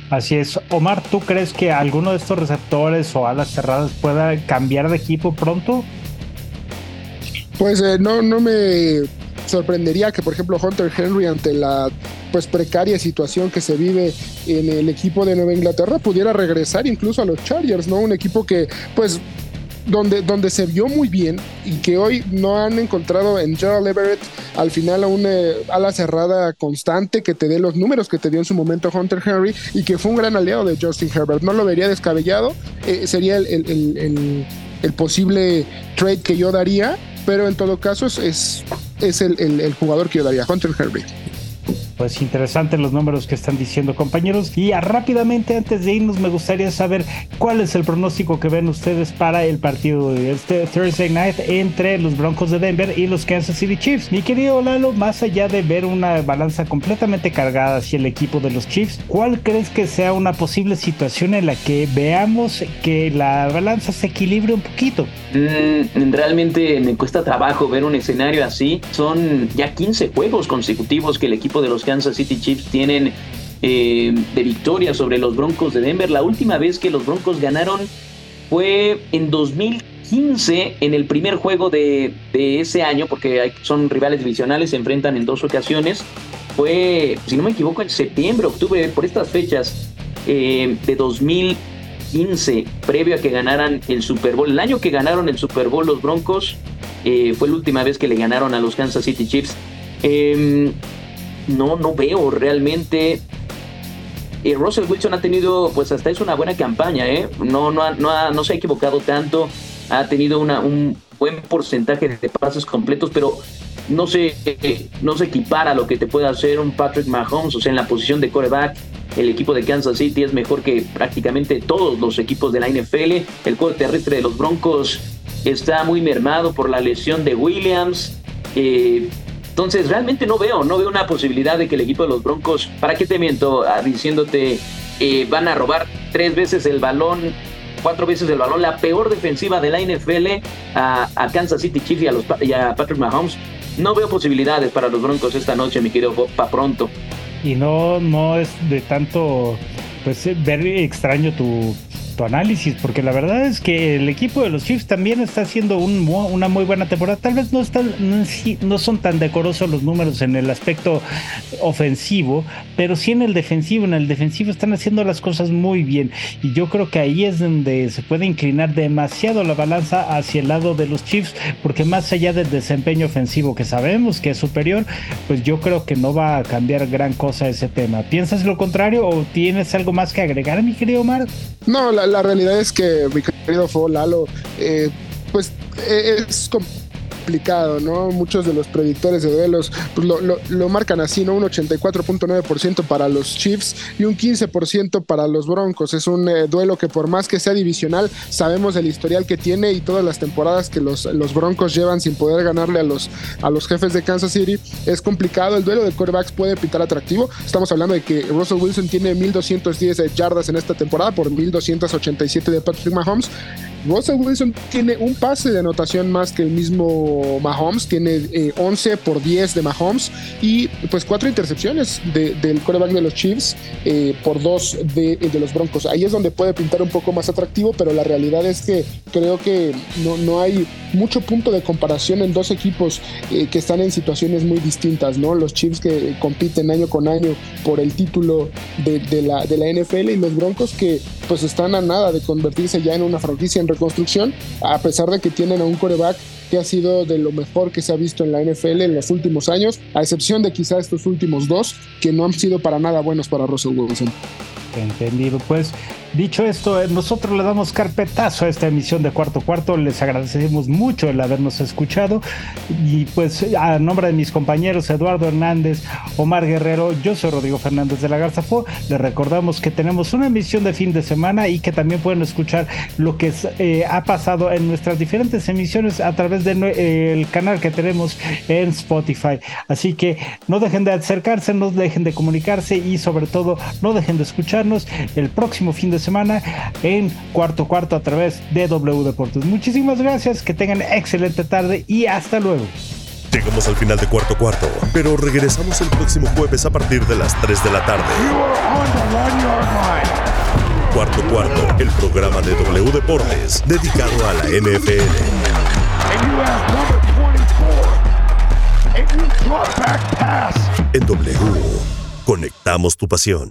Así es. Omar, ¿tú crees que alguno de estos receptores o alas cerradas pueda cambiar de equipo pronto? Pues eh, no, no me sorprendería que, por ejemplo, Hunter Henry, ante la pues precaria situación que se vive en el equipo de Nueva Inglaterra, pudiera regresar incluso a los Chargers, ¿no? Un equipo que, pues, donde, donde se vio muy bien y que hoy no han encontrado en Gerald Everett al final a una ala cerrada constante que te dé los números que te dio en su momento Hunter Henry y que fue un gran aliado de Justin Herbert. No lo vería descabellado, eh, sería el, el, posible trade que yo daría, pero en todo caso es el, el, jugador que yo daría, Hunter Herbert. Pues interesantes los números que están diciendo compañeros. Y rápidamente antes de irnos me gustaría saber cuál es el pronóstico que ven ustedes para el partido de este Thursday Night entre los Broncos de Denver y los Kansas City Chiefs. Mi querido Lalo, más allá de ver una balanza completamente cargada hacia el equipo de los Chiefs, ¿cuál crees que sea una posible situación en la que veamos que la balanza se equilibre un poquito? Mm, realmente me cuesta trabajo ver un escenario así. Son ya 15 juegos consecutivos que el equipo de los Kansas City Chiefs tienen eh, de victoria sobre los Broncos de Denver. La última vez que los Broncos ganaron fue en 2015, en el primer juego de, ese año, porque son rivales divisionales, se enfrentan en dos ocasiones. Fue, si no me equivoco, en septiembre, octubre, por estas fechas eh, de 2015 15, previo a que ganaran el Super Bowl. El año que ganaron el Super Bowl los Broncos eh, fue la última vez que le ganaron a los Kansas City Chiefs. No, no veo realmente. Eh, Russell Wilson ha tenido, pues hasta es una buena campaña, ¿eh? No, no, no, no se ha equivocado tanto, ha tenido una, un buen porcentaje de pases completos, pero no se, no se equipara a lo que te puede hacer un Patrick Mahomes, o sea, en la posición de coreback. El equipo de Kansas City es mejor que prácticamente todos los equipos de la NFL. El juego terrestre de los Broncos está muy mermado por la lesión de Williams. Eh, entonces, realmente no veo, no veo una posibilidad de que el equipo de los Broncos, ¿para qué te miento? Ah, diciéndote, eh, van a robar tres veces el balón, cuatro veces el balón, la peor defensiva de la NFL a, Kansas City Chiefs y a, los, y Patrick Mahomes. No veo posibilidades para los Broncos esta noche, mi querido para pronto. Y no, no es de tanto, pues, ver extraño tu análisis, porque la verdad es que el equipo de los Chiefs también está haciendo una muy buena temporada. Tal vez no, están, no, son tan decorosos los números en el aspecto ofensivo, pero sí en el defensivo. En el defensivo están haciendo las cosas muy bien. Y yo creo que ahí es donde se puede inclinar demasiado la balanza hacia el lado de los Chiefs, porque más allá del desempeño ofensivo que sabemos que es superior, pues yo creo que no va a cambiar gran cosa ese tema. ¿Piensas lo contrario o tienes algo más que agregar, mi querido Omar? No, la, la realidad es que, mi querido Fo Lalo, eh, pues eh, es complicado, ¿no? Muchos de los predictores de duelos pues, lo, marcan así, ¿no? Un 84.9% para los Chiefs y un 15% para los Broncos. Es un eh, duelo que por más que sea divisional, sabemos el historial que tiene y todas las temporadas que los, los Broncos llevan sin poder ganarle a los, a los jefes de Kansas City. Es complicado, el duelo de quarterbacks puede pintar atractivo. Estamos hablando de que Russell Wilson tiene 1210 yardas en esta temporada por 1287 de Patrick Mahomes. Russell Wilson tiene un pase de anotación más que el mismo Mahomes, tiene 11 eh, por 10 de Mahomes y pues cuatro intercepciones del coreback de los Chiefs eh, por dos de, los Broncos. Ahí es donde puede pintar un poco más atractivo, pero la realidad es que creo que no, no hay mucho punto de comparación en dos equipos eh, que están en situaciones muy distintas, ¿no? Los Chiefs que compiten año con año por el título de, la, de la NFL y los Broncos que pues están a nada de convertirse ya en una franquicia en reconstrucción, a pesar de que tienen a un coreback que ha sido de lo mejor que se ha visto en la NFL en los últimos años, a excepción de quizá estos últimos dos, que no han sido para nada buenos para Russell Wilson. Entendido. Pues dicho esto, eh, nosotros le damos carpetazo a esta emisión de Cuarto Cuarto. Les agradecemos mucho el habernos escuchado. Y pues a nombre de mis compañeros Eduardo Hernández, Omar Guerrero, yo soy Rodrigo Fernández de la Garza Fo. Les recordamos que tenemos una emisión de fin de semana y que también pueden escuchar lo que eh, ha pasado en nuestras diferentes emisiones a través del eh, canal que tenemos en Spotify. Así que no dejen de acercarse, no dejen de comunicarse y sobre todo no dejen de escuchar el próximo fin de semana en cuarto cuarto a través de W Deportes. Muchísimas gracias, que tengan excelente tarde y hasta luego. Llegamos al final de cuarto cuarto, pero regresamos el próximo jueves a partir de las 3 de la tarde. Cuarto cuarto, el programa de W Deportes dedicado a la NFL. En W, conectamos tu pasión.